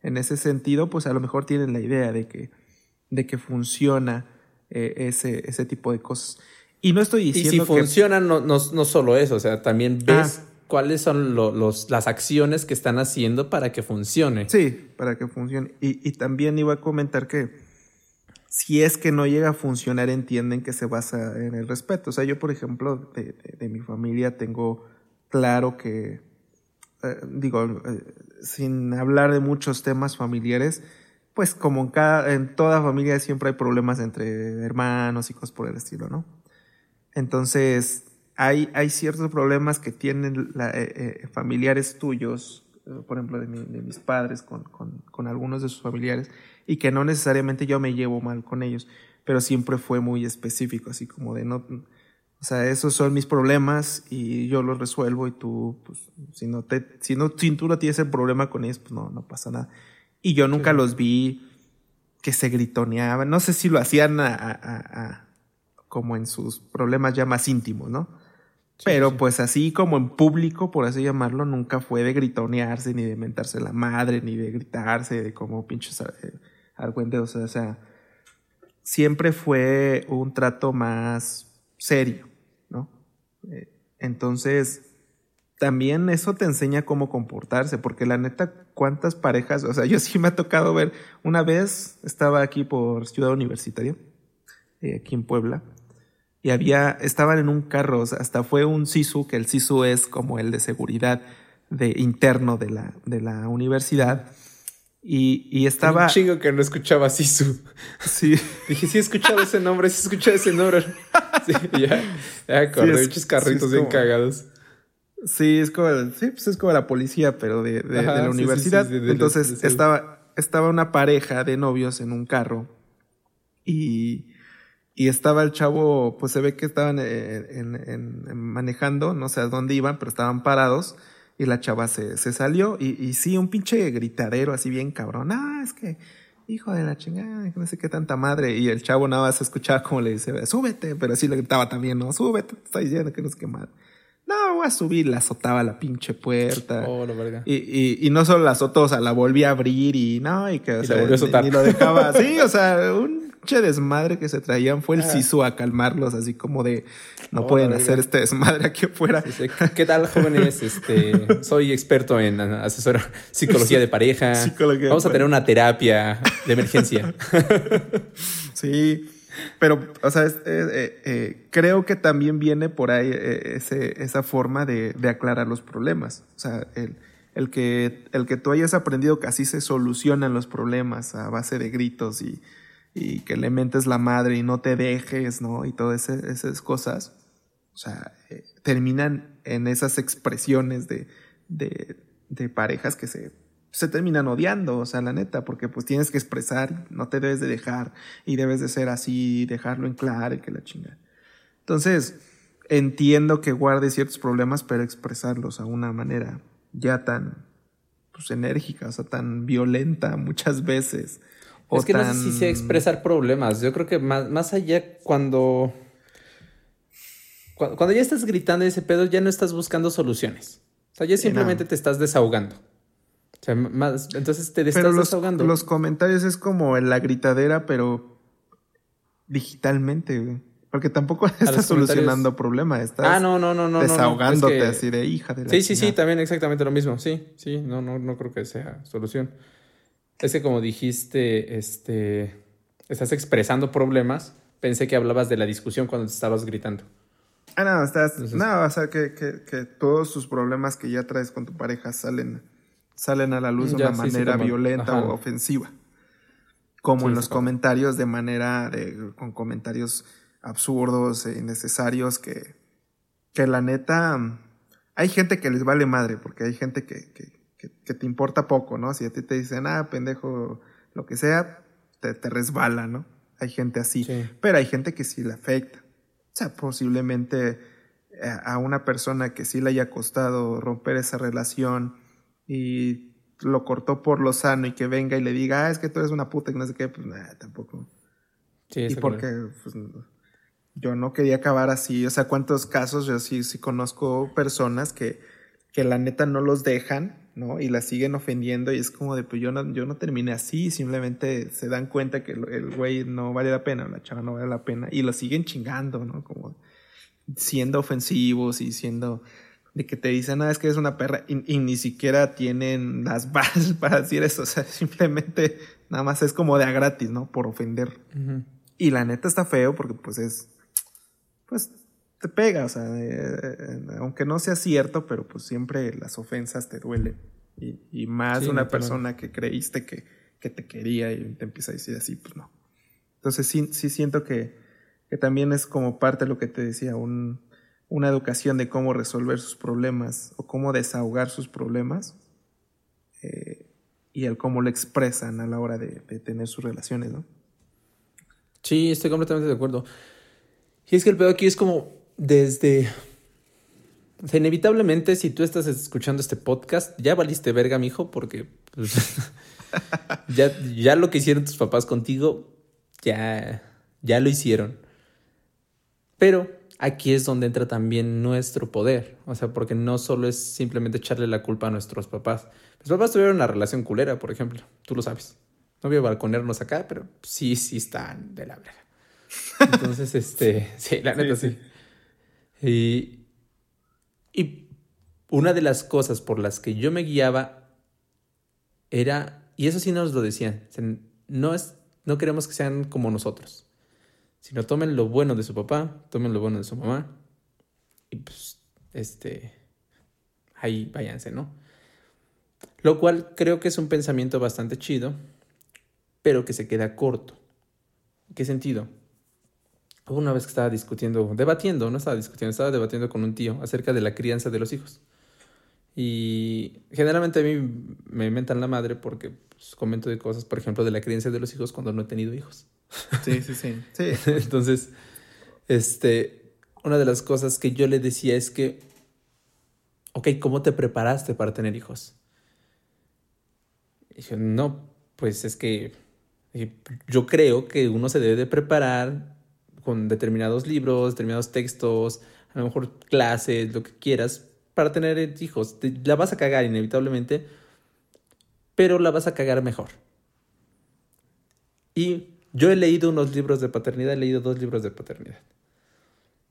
En ese sentido, pues a lo mejor tienen la idea de que, de que funciona eh, ese, ese tipo de cosas. Y no estoy diciendo. Y si funciona, no, no, no, solo eso, o sea, también ves ah. cuáles son los, las acciones que están haciendo para que funcione. Sí, para que funcione. Y, y también iba a comentar que si es que no llega a funcionar, entienden que se basa en el respeto. O sea, yo, por ejemplo, de, mi familia tengo claro que, eh, digo, eh, sin hablar de muchos temas familiares, pues como en, toda familia siempre hay problemas entre hermanos cosas por el estilo, ¿no? Entonces, hay, ciertos problemas que tienen eh, familiares tuyos, por ejemplo, de, mis padres con algunos de sus familiares, y que no necesariamente yo me llevo mal con ellos, pero siempre fue muy específico, así como de no, o sea, esos son mis problemas y yo los resuelvo y tú, pues, si no te, si no, si tú no tienes el problema con ellos, pues no, no pasa nada. Y yo nunca los vi que se gritoneaban, no sé si lo hacían a, a, como en sus problemas ya más íntimos, ¿no? Pero pues así como en público, por así llamarlo, nunca fue de gritonearse, ni de mentarse la madre, ni de gritarse, de como pinches eh, o sea, siempre fue un trato más serio, ¿no? Eh, entonces, también eso te enseña cómo comportarse, porque la neta, cuántas parejas, o sea, yo sí me ha tocado ver, una vez estaba aquí por Ciudad Universitaria, eh, aquí en Puebla, y había, estaban en un carro, hasta fue un SISU, que el SISU es como el de seguridad de interno de la, de la universidad, y, y estaba. Un chingo que no escuchaba Sisu. Sí. Dije, sí he escuchado ese nombre, sí he escuchado ese nombre. Sí, ya. Ya acordé, muchos carritos bien cagados. Sí, es como, sí, pues es como la policía, pero de, de, la universidad. Entonces estaba, estaba una pareja de novios en un carro y, y estaba el chavo, pues se ve que estaban en, en, manejando, no sé a dónde iban, pero estaban parados y la chava se, se salió y, y, sí, un pinche gritadero así bien cabrón. Ah, es que, hijo de la chingada, no sé qué tanta madre. Y el chavo nada más escuchaba como le dice, súbete, pero sí le gritaba también, no, súbete, te está diciendo que no sé qué madre. No, voy a subir, la azotaba la pinche puerta. Oh, la verga. Y, y, y, no solo la azotó, o sea, la volví a abrir y no, y que, o sea, ni, lo dejaba <laughs> así, o sea, un desmadre que se traían fue el SISU a calmarlos, así como de no pueden hacer este desmadre aquí afuera. ¿Qué tal, jóvenes? Este, soy experto en asesora psicología de pareja. Vamos a tener una terapia de emergencia. <laughs> sí. Pero, o sea, eh, eh, eh, creo que también viene por ahí ese, esa forma de, de, aclarar los problemas. O sea, el, el, que, el que tú hayas aprendido que así se solucionan los problemas a base de gritos y, y que le mentes la madre y no te dejes, ¿no? Y todas esas cosas. O sea, terminan en esas expresiones de, de, de parejas que se se terminan odiando, o sea, la neta, porque pues tienes que expresar, no te debes de dejar y debes de ser así, dejarlo en claro y que la chinga. Entonces, entiendo que guarde ciertos problemas, pero expresarlos a una manera ya tan pues enérgica, o sea, tan violenta muchas veces. Es que no sé si sé expresar problemas. Yo creo que más, más allá cuando, cuando, ya estás gritando ese pedo, ya no estás buscando soluciones. O sea, ya simplemente te estás desahogando más, entonces te estás los, Los comentarios es como en la gritadera, pero digitalmente, Porque tampoco <laughs> estás solucionando problemas, estás ah, no, no, no, no, desahogándote así de hija de la Sí, sí, sí, también exactamente lo mismo. Sí, sí, no, no, no creo que sea solución. Es que como dijiste, este, estás expresando problemas. Pensé que hablabas de la discusión cuando te estabas gritando. Ah, no, estás. no, o sea, que, que, que todos sus problemas que ya traes con tu pareja salen salen a la luz de una manera violenta o ofensiva. Como en los comentarios de manera, de, con comentarios absurdos e innecesarios que, que la neta, hay gente que les vale madre, porque hay gente que, que, que, te importa poco, ¿no? Si a ti te dicen, ah, pendejo, lo que sea, te, te resbala, ¿no? Hay gente así, pero hay gente que sí le afecta. O sea, posiblemente eh, a una persona que sí le haya costado romper esa relación, y lo cortó por lo sano y que venga y le diga, ah, es que tú eres una puta y no sé qué, pues nada, tampoco. Sí, y porque pues, yo no quería acabar así, o sea, cuántos casos yo sí, sí conozco personas que, que la neta no los dejan, ¿no? Y la siguen ofendiendo y es como de, pues yo no, yo no terminé así, simplemente se dan cuenta que el güey no vale la pena, la chava no vale la pena y lo siguen chingando, ¿no? Como siendo ofensivos y siendo de que te dicen, ah, es que es una perra y, ni siquiera tienen las <laughs> bases para decir eso, o sea, simplemente nada más es como de a gratis, ¿no? Por ofender. Y la neta está feo porque pues es, pues te pega, o sea, eh, aunque no sea cierto, pero pues siempre las ofensas te duelen. Y, más una persona que creíste que, que, te quería y te empieza a decir así, pues no. Entonces sí, sí siento que, que también es como parte de lo que te decía, un, una educación de cómo resolver sus problemas o cómo desahogar sus problemas eh, y el cómo lo expresan a la hora de, tener sus relaciones, ¿no? Sí, estoy completamente de acuerdo. Y es que el pedo aquí es como desde... Inevitablemente, si tú estás escuchando este podcast, ya valiste verga, mijo, porque pues, <laughs> ya, ya lo que hicieron tus papás contigo, ya, ya lo hicieron. Pero aquí es donde entra también nuestro poder. O sea, porque no solo es simplemente echarle la culpa a nuestros papás. Mis papás tuvieron una relación culera, por ejemplo. Tú lo sabes. No voy a balconearnos acá, pero sí, sí están de la verga. Entonces, <laughs> este, sí, la neta sí. Y, y una de las cosas por las que yo me guiaba era, y eso sí nos lo decían, no, es, no queremos que sean como nosotros sino tomen lo bueno de su papá, tomen lo bueno de su mamá y pues, este, ahí váyanse, ¿no? Lo cual creo que es un pensamiento bastante chido, pero que se queda corto. qué sentido? Una vez que estaba discutiendo, debatiendo, no estaba discutiendo, estaba debatiendo con un tío acerca de la crianza de los hijos. Y generalmente a mí me mentan la madre porque pues, comento de cosas, por ejemplo, de la crianza de los hijos cuando no he tenido hijos. <laughs> Sí, sí, sí. sí. Entonces, este, una de las cosas que yo le decía es que, ok, ¿cómo te preparaste para tener hijos? Y yo, no, pues es que eh, yo creo que uno se debe de preparar con determinados libros, determinados textos, a lo mejor clases, lo que quieras, para tener hijos. la vas a cagar inevitablemente, pero la vas a cagar mejor. Y yo he leído unos libros de paternidad, he leído dos libros de paternidad.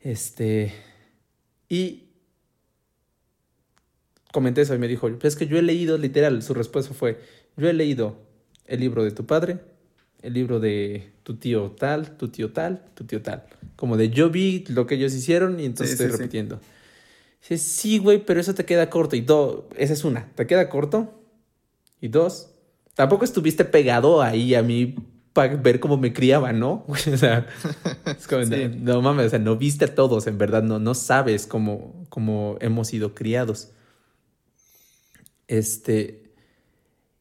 Este. Y comenté eso y me dijo, es que yo he leído, literal, su respuesta fue, yo he leído el libro de tu padre, el libro de tu tío tal, tu tío tal, tu tío tal. Como de yo vi lo que ellos hicieron y entonces estoy repitiendo. Sí. Sí, güey, pero eso te queda corto. Y dos, esa es una, te queda corto. Y dos, tampoco estuviste pegado ahí a mí para ver cómo me criaban, ¿no? <laughs> o sea, es como, no, mames, o sea, no viste a todos, en verdad, no, no sabes cómo, cómo hemos sido criados. Este.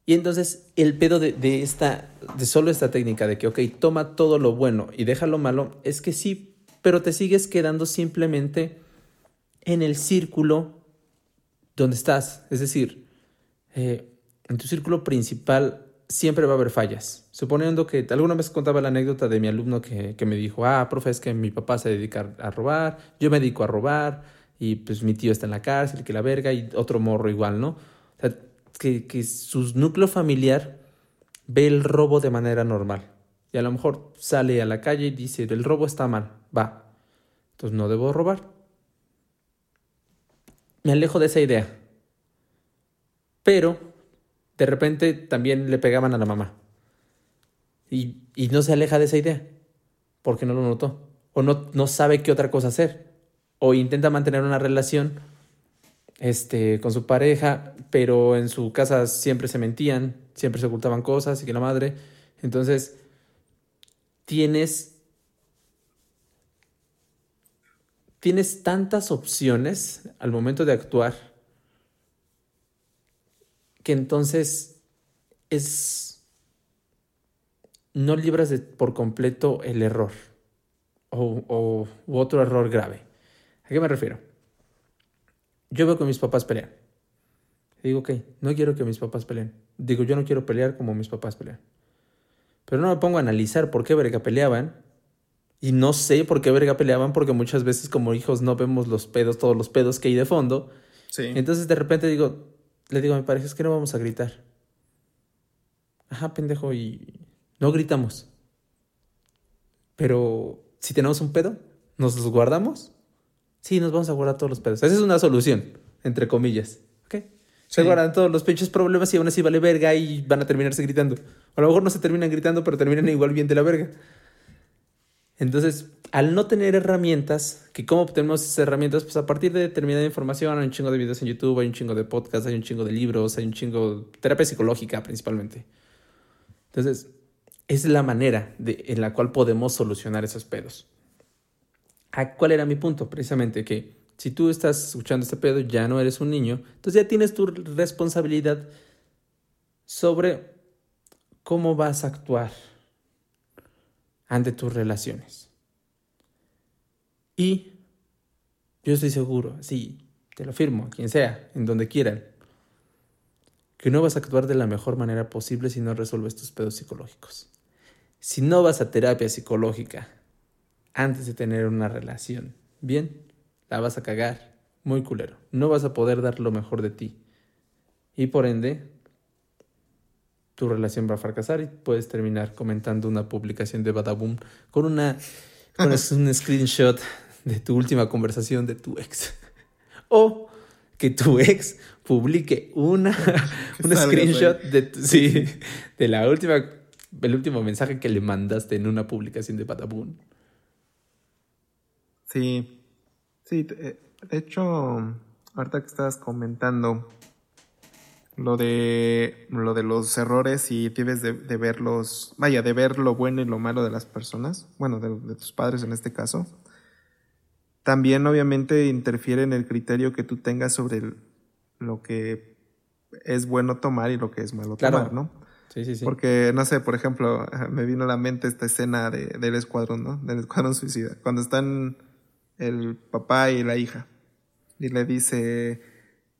Y entonces, el pedo de, de, esta, de solo esta técnica de que, ok, toma todo lo bueno y deja lo malo, es que sí, pero te sigues quedando simplemente en el círculo donde estás. Es decir, eh, en tu círculo principal siempre va a haber fallas. Suponiendo que alguna vez contaba la anécdota de mi alumno que, me dijo, ah, profe, es que mi papá se dedica a robar, yo me dedico a robar, y pues mi tío está en la cárcel, que la verga, y otro morro igual, ¿no? O sea, que, que su núcleo familiar ve el robo de manera normal. Y a lo mejor sale a la calle y dice, el robo está mal, va. Entonces no debo robar. Me alejo de esa idea. Pero de repente también le pegaban a la mamá. Y, no se aleja de esa idea, porque no lo notó. O no, no sabe qué otra cosa hacer. O intenta mantener una relación este, con su pareja, pero en su casa siempre se mentían, siempre se ocultaban cosas y que la madre. Entonces, tienes. Tienes tantas opciones al momento de actuar que entonces es... no libras de, por completo el error o, o otro error grave. ¿A qué me refiero? Yo veo que mis papás pelean. Digo, ok, no quiero que mis papás peleen. Digo, yo no quiero pelear como mis papás pelean. Pero no me pongo a analizar por qué verga peleaban. Y no sé por qué verga peleaban, porque muchas veces como hijos no vemos los pedos, todos los pedos que hay de fondo. Sí. Entonces de repente digo, le digo a mi pareja, es que no vamos a gritar. Ajá, pendejo, y no gritamos. Pero si tenemos un pedo, ¿nos los guardamos? Sí, nos vamos a guardar todos los pedos. Esa es una solución, entre comillas. ¿Ok? Se guardan todos los pinches problemas y aún así vale verga y van a terminarse gritando. a lo mejor no se terminan gritando, pero terminan igual bien de la verga. Entonces, al no tener herramientas, que cómo obtenemos esas herramientas, pues a partir de determinada información, hay un chingo de videos en YouTube, hay un chingo de podcasts, hay un chingo de libros, hay un chingo de terapia psicológica principalmente. Entonces, es la manera en la cual podemos solucionar esos pedos. ¿Cuál era mi punto? Precisamente que si tú estás escuchando este pedo, ya no eres un niño, entonces ya tienes tu responsabilidad sobre cómo vas a actuar ante tus relaciones. Y yo estoy seguro, sí, te lo firmo, quien sea, en donde quieran, que no vas a actuar de la mejor manera posible si no resuelves tus pedos psicológicos. Si no vas a terapia psicológica antes de tener una relación, bien, la vas a cagar muy culero. No vas a poder dar lo mejor de ti. Y por ende, tu relación va a fracasar y puedes terminar comentando una publicación de Badaboom con una con un screenshot de tu última conversación de tu ex. O que tu ex publique una, <laughs> un screenshot de, sí, de la última, el último mensaje que le mandaste en una publicación de Badaboom. Sí, sí, de hecho, ahorita que estabas comentando lo de lo de los errores y tienes de, de verlos, vaya, de ver lo bueno y lo malo de las personas, bueno, de, tus padres en este caso, también obviamente interfiere en el criterio que tú tengas sobre lo que es bueno tomar y lo que es malo tomar, ¿no? Sí, sí, sí. Porque, no sé, por ejemplo, <laughs> me vino a la mente esta escena de, del escuadrón, ¿no? Del escuadrón suicida. Cuando están el papá y la hija. Y le dice,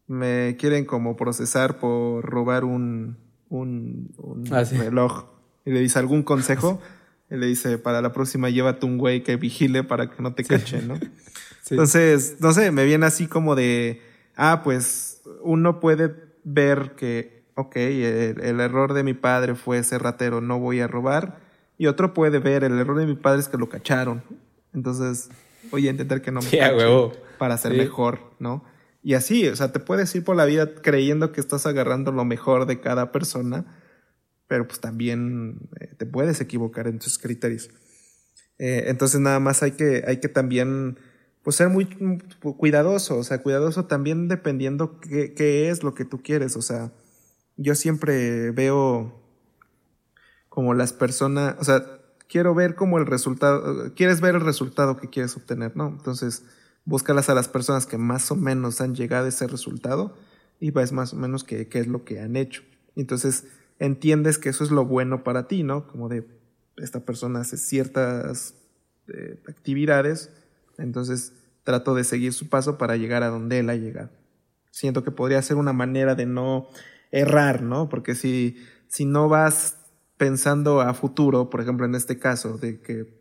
me quieren como procesar por robar un, un, ah, reloj. Y le dice, ¿algún consejo? <laughs> y le dice, para la próxima llévate un güey que vigile para que no te cachen, ¿no? <laughs> Entonces, no sé, me viene así como de, ah, pues uno puede ver que, ok, el, error de mi padre fue ser ratero, no voy a robar. Y otro puede ver, el error de mi padre es que lo cacharon. Entonces, voy a intentar que no me cachen para ser mejor, ¿no? Y así, o sea, te puedes ir por la vida creyendo que estás agarrando lo mejor de cada persona, pero pues también eh, te puedes equivocar en tus criterios. Eh, entonces nada más hay que, hay que también pues ser muy cuidadoso, o sea, cuidadoso también dependiendo qué, qué es lo que tú quieres, o sea, yo siempre veo como las personas, o sea, quiero ver como el resultado, quieres ver el resultado que quieres obtener, ¿no? Entonces, búscalas a las personas que más o menos han llegado a ese resultado y ves más o menos qué, es lo que han hecho. Entonces, entiendes que eso es lo bueno para ti, ¿no? Como de esta persona hace ciertas eh, actividades, entonces trato de seguir su paso para llegar a donde él ha llegado. Siento que podría ser una manera de no errar, ¿no? Porque si, si no vas pensando a futuro, por ejemplo, en este caso, de que eh,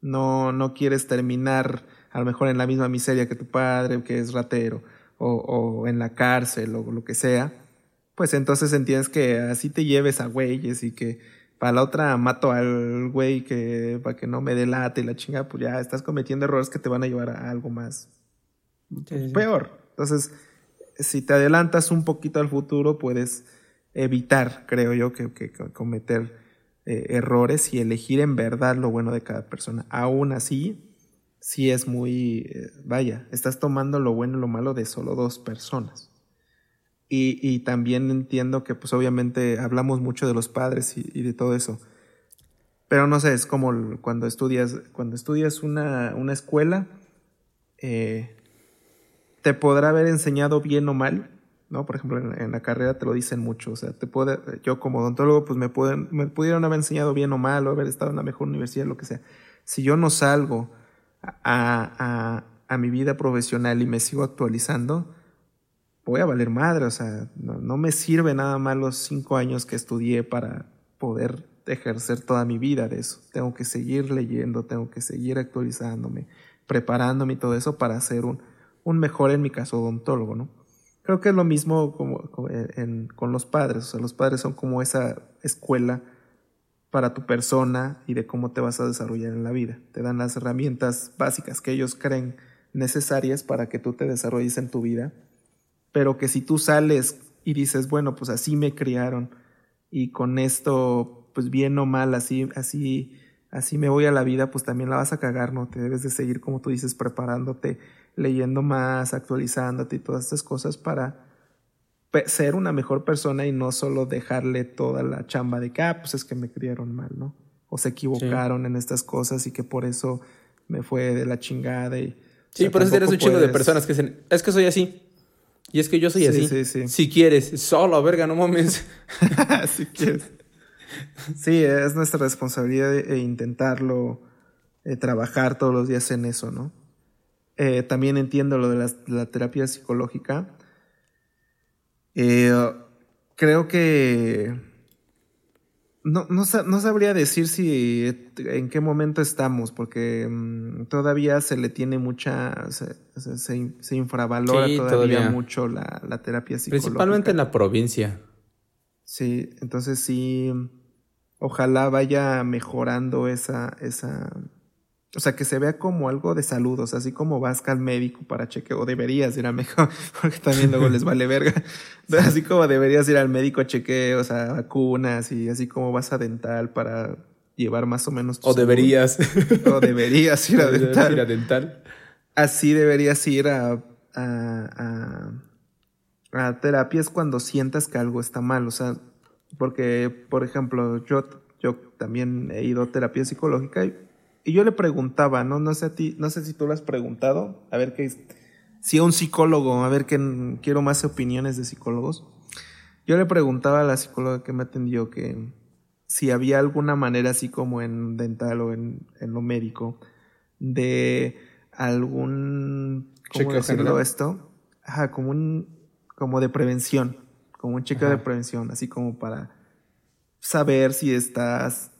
no, no quieres terminar a lo mejor en la misma miseria que tu padre, que es ratero, o, o en la cárcel, o lo que sea, pues entonces entiendes que así te lleves a güeyes y que para la otra mato al güey que para que no me delate y la chinga, pues ya estás cometiendo errores que te van a llevar a algo más peor. Entonces, si te adelantas un poquito al futuro, puedes evitar, creo yo, que, cometer eh, errores y elegir en verdad lo bueno de cada persona. Aún así, sí es muy, eh, vaya, estás tomando lo bueno y lo malo de solo dos personas. Y, también entiendo que pues obviamente hablamos mucho de los padres y, de todo eso. Pero no sé, es como cuando estudias, cuando estudias una, una escuela, eh, te podrá haber enseñado bien o mal, ¿no? Por ejemplo, en, la carrera te lo dicen mucho. O sea, te puede, yo como odontólogo, pues me, pueden, me pudieron haber enseñado bien o mal, o haber estado en la mejor universidad, lo que sea. Si yo no salgo a, a, a mi vida profesional y me sigo actualizando, voy a valer madre, o sea, no, me sirve nada más los cinco años que estudié para poder ejercer toda mi vida de eso. Tengo que seguir leyendo, tengo que seguir actualizándome, preparándome y todo eso para ser un, un mejor, en mi caso, odontólogo, ¿no? Creo que es lo mismo como, con los padres, o sea, los padres son como esa escuela para tu persona y de cómo te vas a desarrollar en la vida. Te dan las herramientas básicas que ellos creen necesarias para que tú te desarrolles en tu vida pero que si tú sales y dices, bueno, pues así me criaron y con esto, pues bien o mal, así, así, así me voy a la vida, pues también la vas a cagar, ¿no? Te debes de seguir, como tú dices, preparándote, leyendo más, actualizándote y todas estas cosas para ser una mejor persona y no solo dejarle toda la chamba de que, ah, pues es que me criaron mal, ¿no? O se equivocaron en estas cosas y que por eso me fue de la chingada y... Sí, por eso eres un chingo de personas que dicen, es que soy así. Y es que yo soy así. Sí, sí. Si quieres, solo, verga, no mames. <laughs> si quieres. Sí, es nuestra responsabilidad e intentarlo, eh, trabajar todos los días en eso, ¿no? Eh, también entiendo lo de la, terapia psicológica. Eh, creo que no, no, no, sabría decir si en qué momento estamos, porque mm, todavía se le tiene mucha, se, se, infravalora todavía, mucho la, la, terapia psicológica. Principalmente en la provincia. Sí, entonces sí, ojalá vaya mejorando esa, esa, o sea, que se vea como algo de salud, o sea, así como vas al médico para chequeo, o deberías ir al médico, <laughs> porque también luego les vale verga. <laughs> Así como deberías ir al médico a chequeo, o sea, vacunas y así como vas a dental para llevar más o menos. O deberías. O deberías ir a <laughs> dental. ir a dental. Así deberías ir a, a, a, a terapias cuando sientas que algo está mal, o sea, porque, por ejemplo, yo, yo también he ido a terapia psicológica y y yo le preguntaba, ¿no? No sé a ti, no sé si tú lo has preguntado, a ver qué, si a un psicólogo, a ver qué, quiero más opiniones de psicólogos. Yo le preguntaba a la psicóloga que me atendió que si había alguna manera, así como en dental o en, en lo médico, de algún, ¿cómo decirlo esto? Ajá, como un, como de prevención, como un chequeo de prevención, así como para saber si estás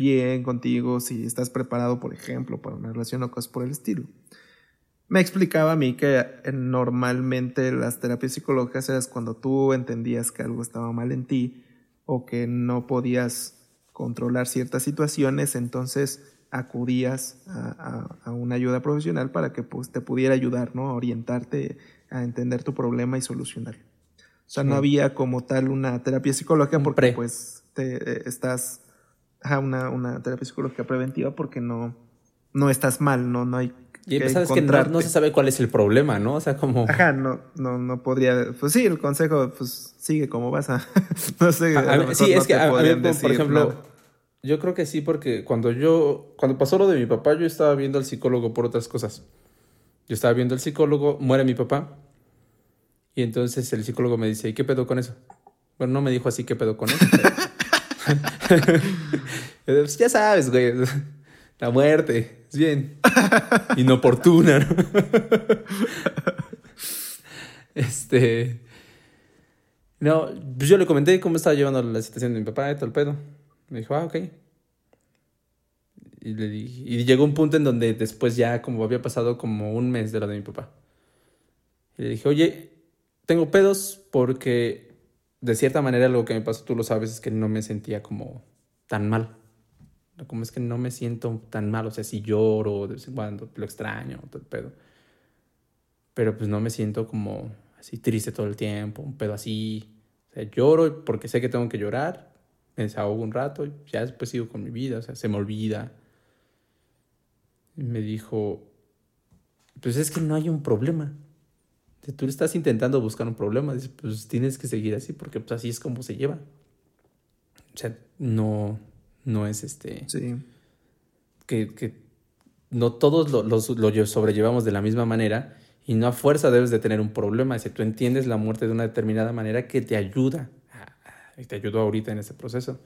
bien contigo, si estás preparado, por ejemplo, para una relación o cosas por el estilo. Me explicaba a mí que eh, normalmente las terapias psicológicas eran cuando tú entendías que algo estaba mal en ti o que no podías controlar ciertas situaciones, entonces acudías a, una ayuda profesional para que pues, te pudiera ayudar, ¿no? A orientarte a entender tu problema y solucionarlo. O sea, no había como tal una terapia psicológica porque pues te, eh, estás una, una terapia psicológica preventiva porque no, no estás mal, no, no hay Y sabes que no, se sabe cuál es el problema, ¿no? O sea, como... Ajá, no, no, no podría... Pues sí, el consejo, pues sigue como vas a... <laughs> no sé, sí, es que a, por ejemplo, yo creo que sí, porque cuando yo... Cuando pasó lo de mi papá, yo estaba viendo al psicólogo por otras cosas. Yo estaba viendo al psicólogo, muere mi papá, y entonces el psicólogo me dice, ¿y qué pedo con eso? Bueno, no me dijo así, ¿qué pedo con eso? <laughs> pues ya sabes, güey. La muerte. Es bien. Inoportuna, ¿no? <laughs> este. No, pues yo le comenté cómo estaba llevando la situación de mi papá y todo el pedo. Me dijo, ah, ok. Y, le dije, y llegó un punto en donde después ya como había pasado como un mes de lo de mi papá. Y le dije, oye, tengo pedos porque de cierta manera lo que me pasó, tú lo sabes, es que no me sentía como tan mal. Como es que no me siento tan mal, o sea, si lloro de vez en cuando, lo extraño, todo el pedo. Pero pues no me siento como así triste todo el tiempo, un pedo así. O sea, lloro porque sé que tengo que llorar, me desahogo un rato y ya después sigo con mi vida, o sea, se me olvida. Y me dijo, pues es que no hay un problema. Tú estás intentando buscar un problema, pues tienes que seguir así porque pues, así es como se lleva. O sea, no, no es este... Sí. Que, que no todos lo, lo, sobrellevamos de la misma manera y no a fuerza debes de tener un problema. Si tú entiendes la muerte de una determinada manera que te ayuda, y te ayudó ahorita en ese proceso,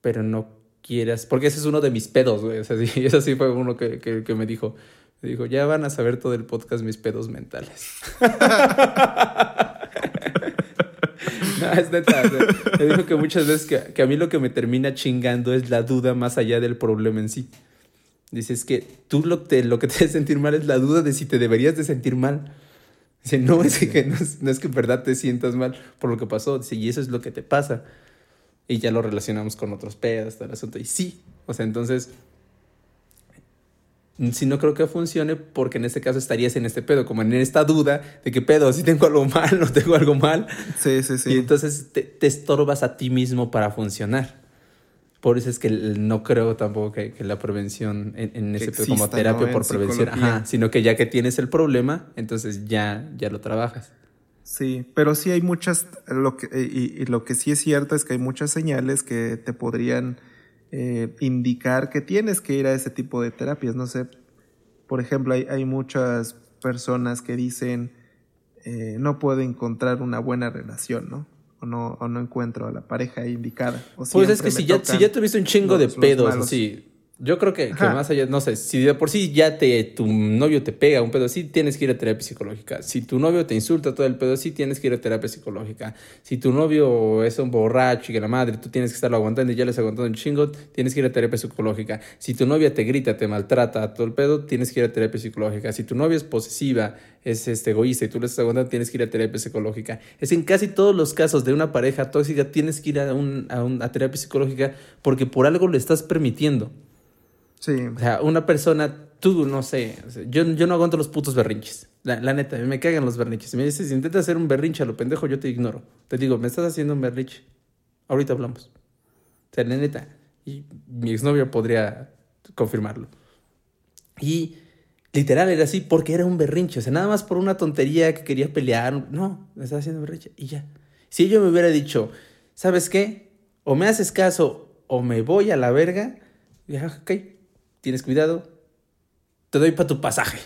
pero no quieras, porque ese es uno de mis pedos, güey. O sea, <laughs> sí, eso sí fue uno que, que, que me dijo, dijo, ya van a saber todo el podcast mis pedos mentales. <laughs> no, es neta. me dijo que muchas veces que, que, a mí lo que me termina chingando es la duda más allá del problema en sí. Dice, es que tú lo, te, lo que te hace sentir mal es la duda de si te deberías de sentir mal. Dice, no, es que no es, no es que en verdad te sientas mal por lo que pasó. Dice, y eso es lo que te pasa. Y ya lo relacionamos con otros pedos, todo el asunto. Y sí, o sea, entonces si no creo que funcione porque en este caso estarías en este pedo, como en esta duda de que pedo, si tengo algo mal, <laughs> no tengo algo mal. Sí, sí, sí. Y entonces te, estorbas a ti mismo para funcionar. Por eso es que no creo tampoco que, la prevención en, ese pedo como terapia por prevención, ajá, sino que ya que tienes el problema, entonces ya, ya lo trabajas. Sí, pero sí hay muchas, lo que, y, lo que sí es cierto es que hay muchas señales que te podrían eh, indicar que tienes que ir a ese tipo de terapias. No sé, por ejemplo, hay, hay muchas personas que dicen eh, no puedo encontrar una buena relación, ¿no? O no, o no encuentro a la pareja indicada. pues es que si ya, si ya tuviste un chingo de pedos, así, yo creo que, más allá, no sé, si de por sí ya te, tu novio te pega un pedo así, tienes que ir a terapia psicológica. Si tu novio te insulta todo el pedo así, tienes que ir a terapia psicológica. Si tu novio es un borracho y que la madre, tú tienes que estarlo aguantando y ya le estás aguantando un chingo, tienes que ir a terapia psicológica. Si tu novia te grita, te maltrata todo el pedo, tienes que ir a terapia psicológica. Si tu novia es posesiva, es este, egoísta y tú le estás aguantando, tienes que ir a terapia psicológica. Es en casi todos los casos de una pareja tóxica, tienes que ir a, un, a, a terapia psicológica porque por algo le estás permitiendo. Sí. O sea, una persona, tú, no sé, yo, yo no aguanto los putos berrinches. La, neta, me cagan los berrinches. Me dices, si intentas hacer un berrinche a lo pendejo, yo te ignoro. Te digo, me estás haciendo un berrinche. Ahorita hablamos. O sea, la neta. Y mi exnovio podría confirmarlo. Y literal era así porque era un berrinche. O sea, nada más por una tontería que quería pelear. No, me estaba haciendo berrinche y ya. Si yo me hubiera dicho, ¿sabes qué? O me haces caso o me voy a la verga. Ya, ok, tienes cuidado, te doy para tu pasaje.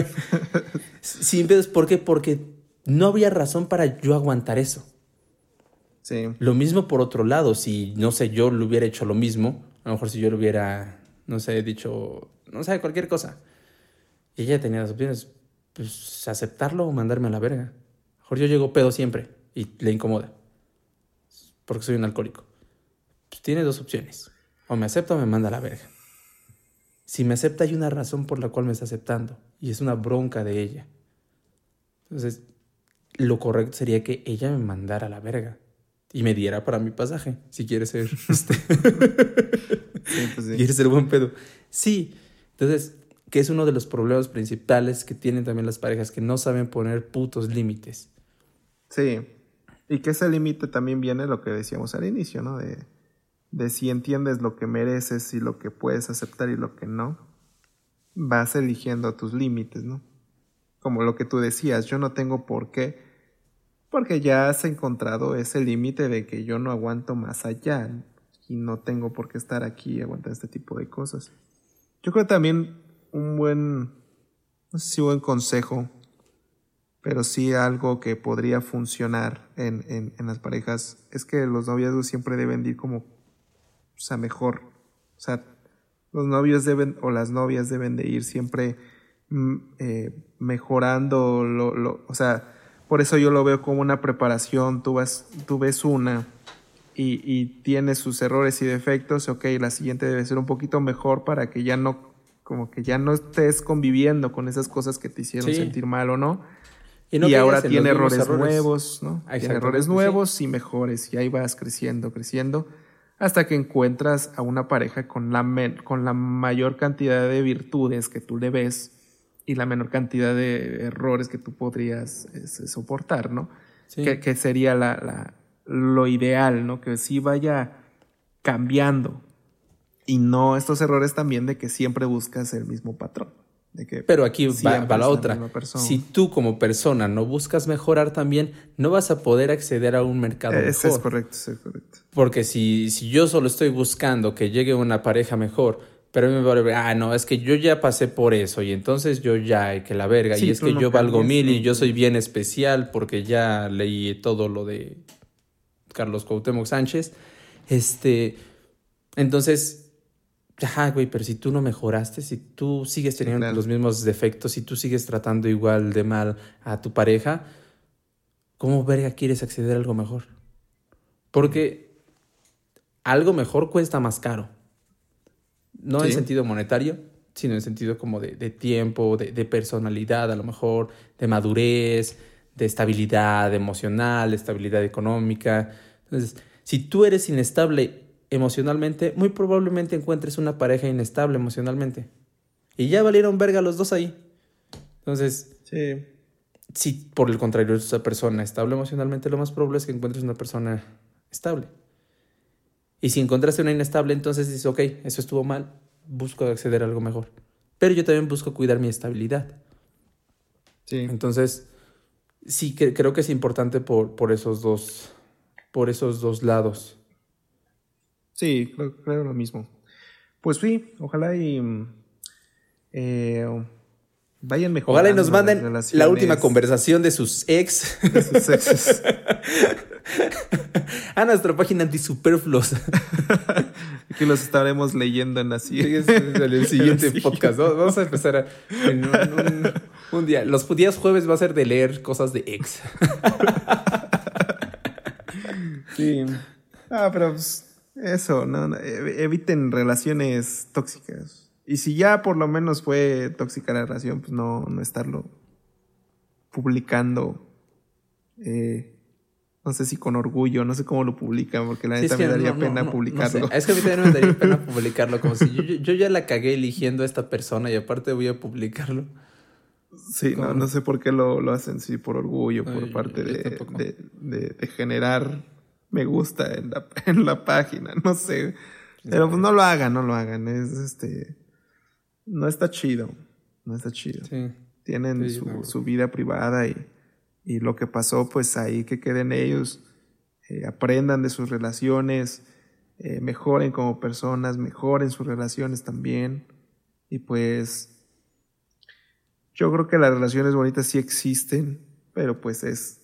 <laughs> Sin pedos, ¿por qué? Porque no había razón para yo aguantar eso. Sí. Lo mismo por otro lado, si, no sé, yo le hubiera hecho lo mismo, a lo mejor si yo le hubiera, no sé, dicho, no sé, cualquier cosa, y ella tenía las opciones, pues aceptarlo o mandarme a la verga. A lo mejor yo llego pedo siempre y le incomoda, porque soy un alcohólico. Pues tiene dos opciones, o me acepta o me manda a la verga. Si me acepta hay una razón por la cual me está aceptando y es una bronca de ella. Entonces, lo correcto sería que ella me mandara a la verga y me diera para mi pasaje, si quiere ser <laughs> este. sí, pues sí. Ser buen pedo. Sí, entonces, que es uno de los problemas principales que tienen también las parejas que no saben poner putos límites. Sí. Y que ese límite también viene lo que decíamos al inicio, ¿no? De de si entiendes lo que mereces y lo que puedes aceptar y lo que no. vas eligiendo tus límites, ¿no? Como lo que tú decías, yo no tengo por qué, porque ya has encontrado ese límite de que yo no aguanto más allá y no tengo por qué estar aquí y aguantar este tipo de cosas. Yo creo también un buen, no sé si buen consejo, pero sí algo que podría funcionar en, en, en las parejas es que los noviazgos siempre deben ir como, o sea, mejor. O sea, los novios deben o las novias deben de ir siempre mm, eh, mejorando lo, lo, o sea, por eso yo lo veo como una preparación, tú, vas, tú ves una y, y tienes sus errores y defectos, ok, la siguiente debe ser un poquito mejor para que ya no, como que ya no estés conviviendo con esas cosas que te hicieron sentir mal o no. Y, ahora tiene errores, nuevos, ¿no? Tiene errores nuevos y mejores, y ahí vas creciendo, creciendo hasta que encuentras a una pareja con la, con la mayor cantidad de virtudes que tú le ves y la menor cantidad de errores que tú podrías este, soportar, ¿no? Que, sería la, la, lo ideal, ¿no? Que sí vaya cambiando y no estos errores también de que siempre buscas el mismo patrón. Pero aquí va, la otra. si tú como persona no buscas mejorar también, no vas a poder acceder a un mercado mejor. es correcto, es correcto. Porque si, si yo solo estoy buscando que llegue una pareja mejor, pero me va a ah, no, es que yo ya pasé por eso y entonces yo ya, que la verga, y es que yo valgo mil y yo soy bien especial porque ya leí todo lo de Carlos Cuauhtémoc Sánchez. Este, entonces Ajá, güey, pero si tú no mejoraste, si tú sigues teniendo los mismos defectos, si tú sigues tratando igual de mal a tu pareja, ¿cómo verga quieres acceder a algo mejor? Porque algo mejor cuesta más caro. No en sentido monetario, sino en sentido como de, tiempo, de, de, personalidad, a lo mejor, de madurez, de estabilidad emocional, de estabilidad económica. Entonces, si tú eres inestable emocionalmente, muy probablemente encuentres una pareja inestable emocionalmente. Y ya valieron verga los dos ahí. Entonces, si por el contrario es esa persona estable emocionalmente, lo más probable es que encuentres una persona estable. Y si encontraste una inestable, entonces dices, ok, eso estuvo mal, busco acceder a algo mejor. Pero yo también busco cuidar mi estabilidad. Sí. Entonces, sí, que, creo que es importante por, por, esos dos, por esos dos lados. Sí, creo, lo mismo. Pues sí, ojalá y eh, vayan mejor. Ojalá y nos manden la última conversación de sus ex. De sus exes. <laughs> a nuestra página antisuperfluos. <laughs> que los estaremos leyendo en así. en el siguiente <laughs> podcast. Vamos a empezar a, en un, día. Los días jueves va a ser de leer cosas de ex. sí. Ah, pero pues, eso, no, e, eviten relaciones tóxicas. Y si ya por lo menos fue tóxica la relación, pues no, no estarlo publicando. Eh, no sé si con orgullo, no sé cómo lo publican, porque la neta me daría pena publicarlo. Es que a mí también me daría <laughs> pena publicarlo, como si yo, ya la cagué eligiendo a esta persona y aparte voy a publicarlo. Sí, no, no sé por qué lo, lo hacen, sí, por orgullo, por parte de, de generar me gusta en la, <laughs> en la página, no sé. Pero pues no lo hagan, no lo hagan. Es este. No está chido. No está chido. Tienen su, vida privada y, y, lo que pasó, pues ahí que queden ellos. Eh, aprendan de sus relaciones. Eh, mejoren como personas, mejoren sus relaciones también. Y pues. Yo creo que las relaciones bonitas sí existen, pero pues es.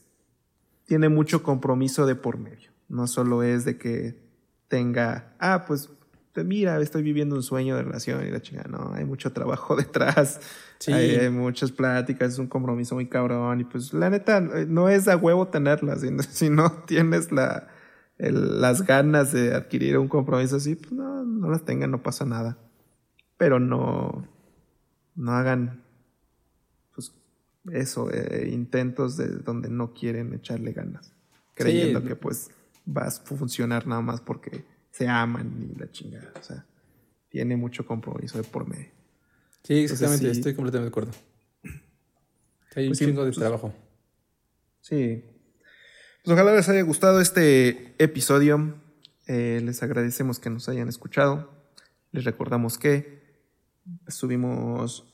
Tiene mucho compromiso de por medio. No solo es de que tenga, ah, pues mira, estoy viviendo un sueño de relación y la chingada. No, hay mucho trabajo <laughs> detrás. Hay, muchas pláticas, es un compromiso muy cabrón. Y pues la neta, no es a huevo tenerlas. <laughs> Si no tienes la, las ganas de adquirir un compromiso así, pues no, no las tengan, no pasa nada. Pero no, no hagan, pues eso, eh, intentos de donde no quieren echarle ganas. Creyendo que pues va a funcionar nada más porque se aman y la chingada. O sea, tiene mucho compromiso de por medio. Sí, exactamente, estoy completamente de acuerdo. Hay un pues chingo de pues, trabajo. Sí. Pues ojalá les haya gustado este episodio. Eh, les agradecemos que nos hayan escuchado. Les recordamos que subimos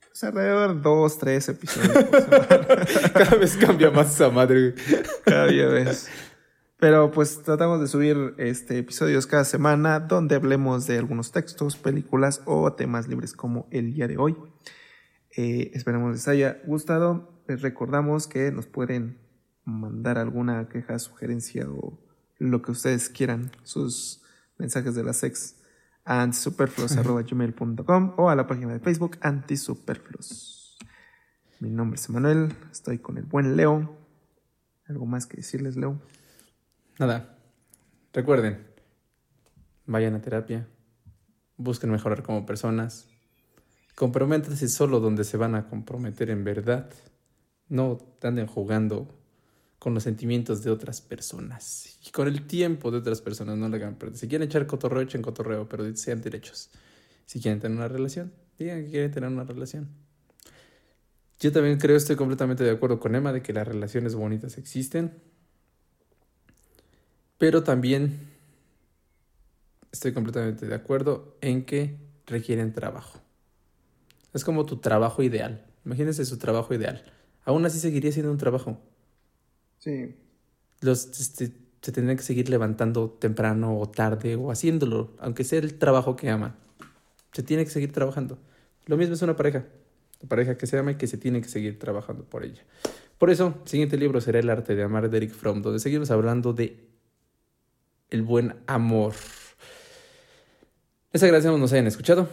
pues, alrededor de dos, tres episodios. <laughs> Cada vez cambia más esa madre. Cada vez. Pero pues tratamos de subir este, episodios cada semana donde hablemos de algunos textos, películas o temas libres como el día de hoy. Eh, esperamos les haya gustado. Les recordamos que nos pueden mandar alguna queja, sugerencia o lo que ustedes quieran, sus mensajes de la sex antisuperfluos.gmail.com o a la página de Facebook antisuperfluos. Mi nombre es Emanuel, estoy con el buen Leo. ¿Algo más que decirles, Leo? Nada. Recuerden, vayan a terapia, busquen mejorar como personas, comprométanse solo donde se van a comprometer en verdad. No anden jugando con los sentimientos de otras personas y con el tiempo de otras personas. No le hagan perder. Si quieren echar cotorreo, echen cotorreo, pero sean derechos. Si quieren tener una relación, digan que quieren tener una relación. Yo también creo, estoy completamente de acuerdo con Emma de que las relaciones bonitas existen pero también estoy completamente de acuerdo en que requieren trabajo. Es como tu trabajo ideal. Imagínense su trabajo ideal. Aún así seguiría siendo un trabajo. Sí. Los, este, se tendrían que seguir levantando temprano o tarde o haciéndolo, aunque sea el trabajo que aman. Se tiene que seguir trabajando. Lo mismo es una pareja. La pareja que se ama y que se tiene que seguir trabajando por ella. Por eso, el siguiente libro será El arte de amar de Eric Fromm, donde seguimos hablando de el buen amor. Les agradecemos nos hayan escuchado.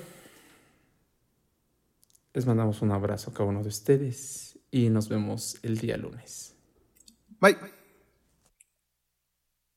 Les mandamos un abrazo a cada uno de ustedes y nos vemos el día lunes. Bye.